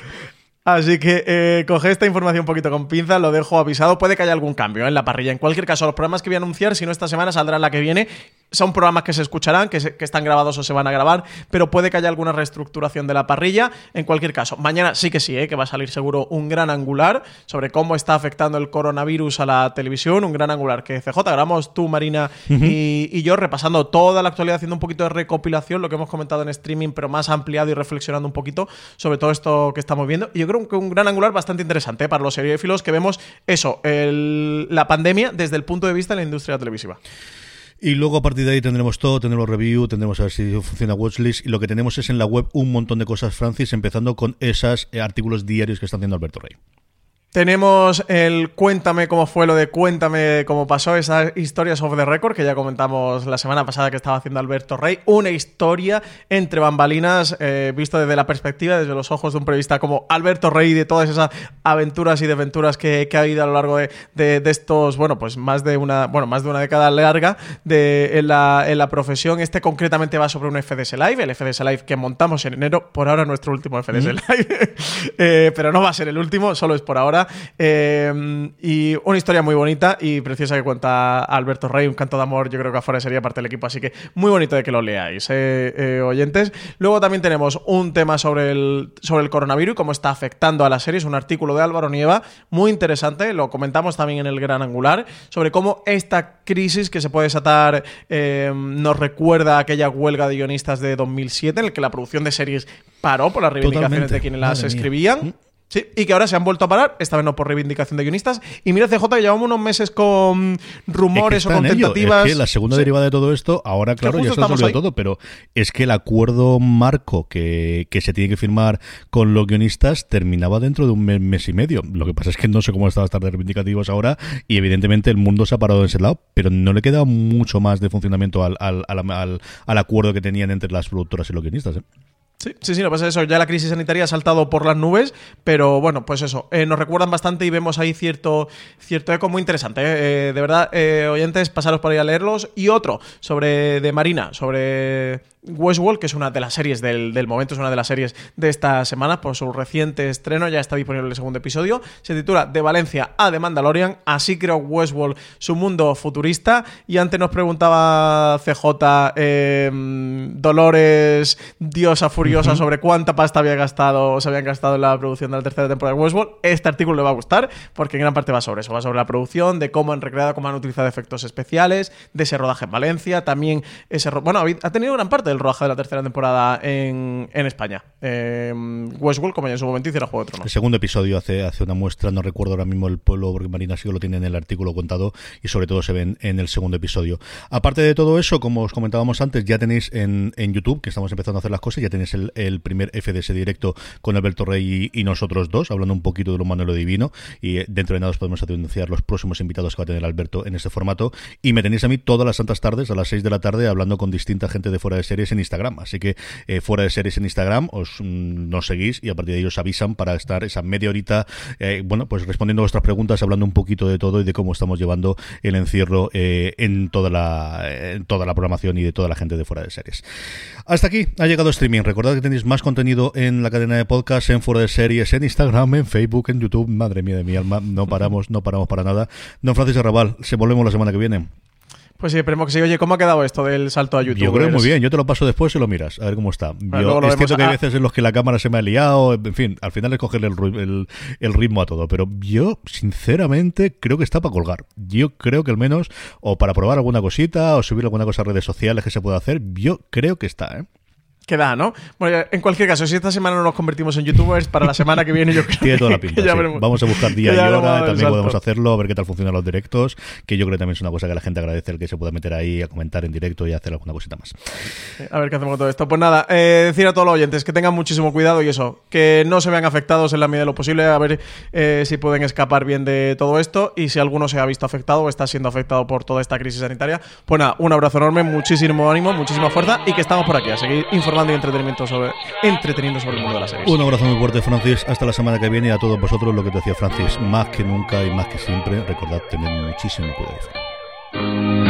Así que eh, coge esta información un poquito con pinzas, lo dejo avisado. Puede que haya algún cambio en la parrilla. En cualquier caso, los programas que voy a anunciar, si no esta semana, saldrán la que viene. Son programas que se escucharán, que, se- que están grabados o se van a grabar, pero puede que haya alguna reestructuración de la parrilla. En cualquier caso, mañana sí que sí, ¿eh? que va a salir seguro un gran angular sobre cómo está afectando el coronavirus a la televisión. Un gran angular que CJ grabamos tú, Marina y, y yo repasando toda la actualidad, haciendo un poquito de recopilación, lo que hemos comentado en streaming, pero más ampliado y reflexionando un poquito sobre todo esto que estamos viendo. Y yo creo que un gran angular bastante interesante ¿eh? para los seriéfilos que vemos eso, el- la pandemia desde el punto de vista de la industria televisiva. Y luego a partir de ahí tendremos todo, tendremos review, tendremos a ver si funciona Watchlist. Y lo que tenemos es en la web un montón de cosas, Francis, empezando con esos eh, artículos diarios que está haciendo Alberto Rey. Tenemos el cuéntame cómo fue lo de cuéntame cómo pasó, esas historias off the record que ya comentamos la semana pasada que estaba haciendo Alberto Rey. Una historia entre bambalinas, eh, visto desde la perspectiva, desde los ojos de un periodista como Alberto Rey, de todas esas aventuras y desventuras que, que ha habido a lo largo de, de- de estos, bueno, pues más de una, bueno, más de una década larga de, en, la, en la profesión. Este concretamente va sobre un FDS Live, el FDS Live que montamos en enero, por ahora nuestro último FDS Live, Eh, pero no va a ser el último, solo es por ahora. Eh, y una historia muy bonita y preciosa que cuenta Alberto Rey, un canto de amor, yo creo que afuera sería parte del equipo, así que muy bonito de que lo leáis, eh, eh, oyentes. Luego también tenemos un tema sobre el, sobre el coronavirus y cómo está afectando a las series, un artículo de Álvaro Nieva, muy interesante, lo comentamos también en el Gran Angular, sobre cómo esta crisis que se puede desatar eh, nos recuerda a aquella huelga de guionistas de 2007 en el que la producción de series paró por las reivindicaciones Totalmente. de quienes las Madre mía. Sí, y que ahora se han vuelto a parar, esta vez no por reivindicación de guionistas. Y mira, CJ, que llevamos unos meses con rumores Es o con tentativas. Es que la segunda Sí. derivada de todo esto, ahora, claro, ya se ha todo, pero es que el acuerdo marco que, que se tiene que firmar con los guionistas terminaba dentro de un mes, mes y medio. Lo que pasa es que no sé cómo están estar de reivindicativos ahora y evidentemente el mundo se ha parado de ese lado, pero no le queda mucho más de funcionamiento al, al, al, al- al acuerdo que tenían entre las productoras y los guionistas. ¿eh? Sí, sí, sí, que pasa es eso. Ya la crisis sanitaria ha saltado por las nubes, pero bueno, pues eso. eh, nos recuerdan bastante y vemos ahí cierto, cierto eco muy interesante. eh. Eh, de verdad, oyentes, pasaros por ahí a leerlos. Y otro sobre de Marina, sobre Westworld, que es una de las series del, del momento, es una de las series de esta semana por su reciente estreno, ya está disponible el segundo episodio. Se titula De Valencia a The Mandalorian, así creó Westworld su mundo futurista. Y antes nos preguntaba CJ eh, Dolores, diosa furiosa, sobre cuánta pasta había gastado, se habían gastado en la producción de la tercera temporada de Westworld. Este artículo le va a gustar porque en gran parte va sobre eso, va sobre la producción, de cómo han recreado, cómo han utilizado efectos especiales, de ese rodaje en Valencia, también ese... Bueno, ha tenido gran parte del rodaje de la tercera temporada en, en España. Eh, Westworld, como ya en su momento hiciera Juego de Tronos. El segundo episodio hace, hace una muestra, no recuerdo ahora mismo el pueblo, porque Marina sí que lo tiene en el artículo contado y sobre todo se ven en el segundo episodio. Aparte de todo eso, como os comentábamos antes, ya tenéis en, en YouTube, que estamos empezando a hacer las cosas, ya tenéis el, el primer FDS directo con Alberto Rey y, y, nosotros dos, hablando un poquito de lo humano y lo divino. Y eh, dentro de nada os podemos anunciar los próximos invitados que va a tener Alberto en este formato. Y me tenéis a mí todas las santas tardes, a las 6 de la tarde, hablando con distinta gente de fuera de en Instagram. Así que eh, fuera de series en Instagram, os mm, nos seguís y a partir de ahí os avisan para estar esa media horita, eh, bueno, pues respondiendo vuestras preguntas, hablando un poquito de todo y de cómo estamos llevando el encierro eh, en toda la toda la programación y de toda la gente de fuera de series. Hasta aquí ha llegado streaming. Recordad que tenéis más contenido en la cadena de podcast, en fuera de series, en Instagram, en Facebook, en YouTube. Madre mía de mi alma, no paramos, no paramos para nada. Don Francis Arrabal, se volvemos la semana que viene. Pues sí, esperemos que sí. Oye, ¿cómo ha quedado esto del salto a YouTube? Yo creo muy bien. Yo te lo paso después y lo miras, a ver cómo está. Yo, es cierto que hay veces en los que la cámara se me ha liado, en fin, al final es cogerle el, el, el, ritmo a todo. Pero yo, sinceramente, creo que está para colgar. Yo creo que al menos, o para probar alguna cosita, o subir alguna cosa a redes sociales que se pueda hacer, yo creo que está, ¿eh? Que da, ¿no? Bueno, en cualquier caso, si esta semana no nos convertimos en youtubers, para la semana que viene yo creo Tiene toda la pinta. Sí. Vamos a buscar día y hora, también podemos hacerlo, a ver qué tal funcionan los directos, que yo creo que también es una cosa que la gente agradece el que se pueda meter ahí a comentar en directo y hacer alguna cosita más. A ver qué hacemos con todo esto. Pues nada, eh, decir a todos los oyentes que tengan muchísimo cuidado y eso, que no se vean afectados en la medida de lo posible, a ver eh, si pueden escapar bien de todo esto y si alguno se ha visto afectado o está siendo afectado por toda esta crisis sanitaria. Pues nada, un abrazo enorme, muchísimo ánimo, muchísima fuerza y que estamos por aquí a seguir informando y sobre entreteniendo sobre el mundo de las series. Un abrazo muy fuerte, Francis. Hasta la semana que viene y a todos vosotros lo que te decía Francis, más que nunca y más que siempre, recordad tener muchísimo cuidado.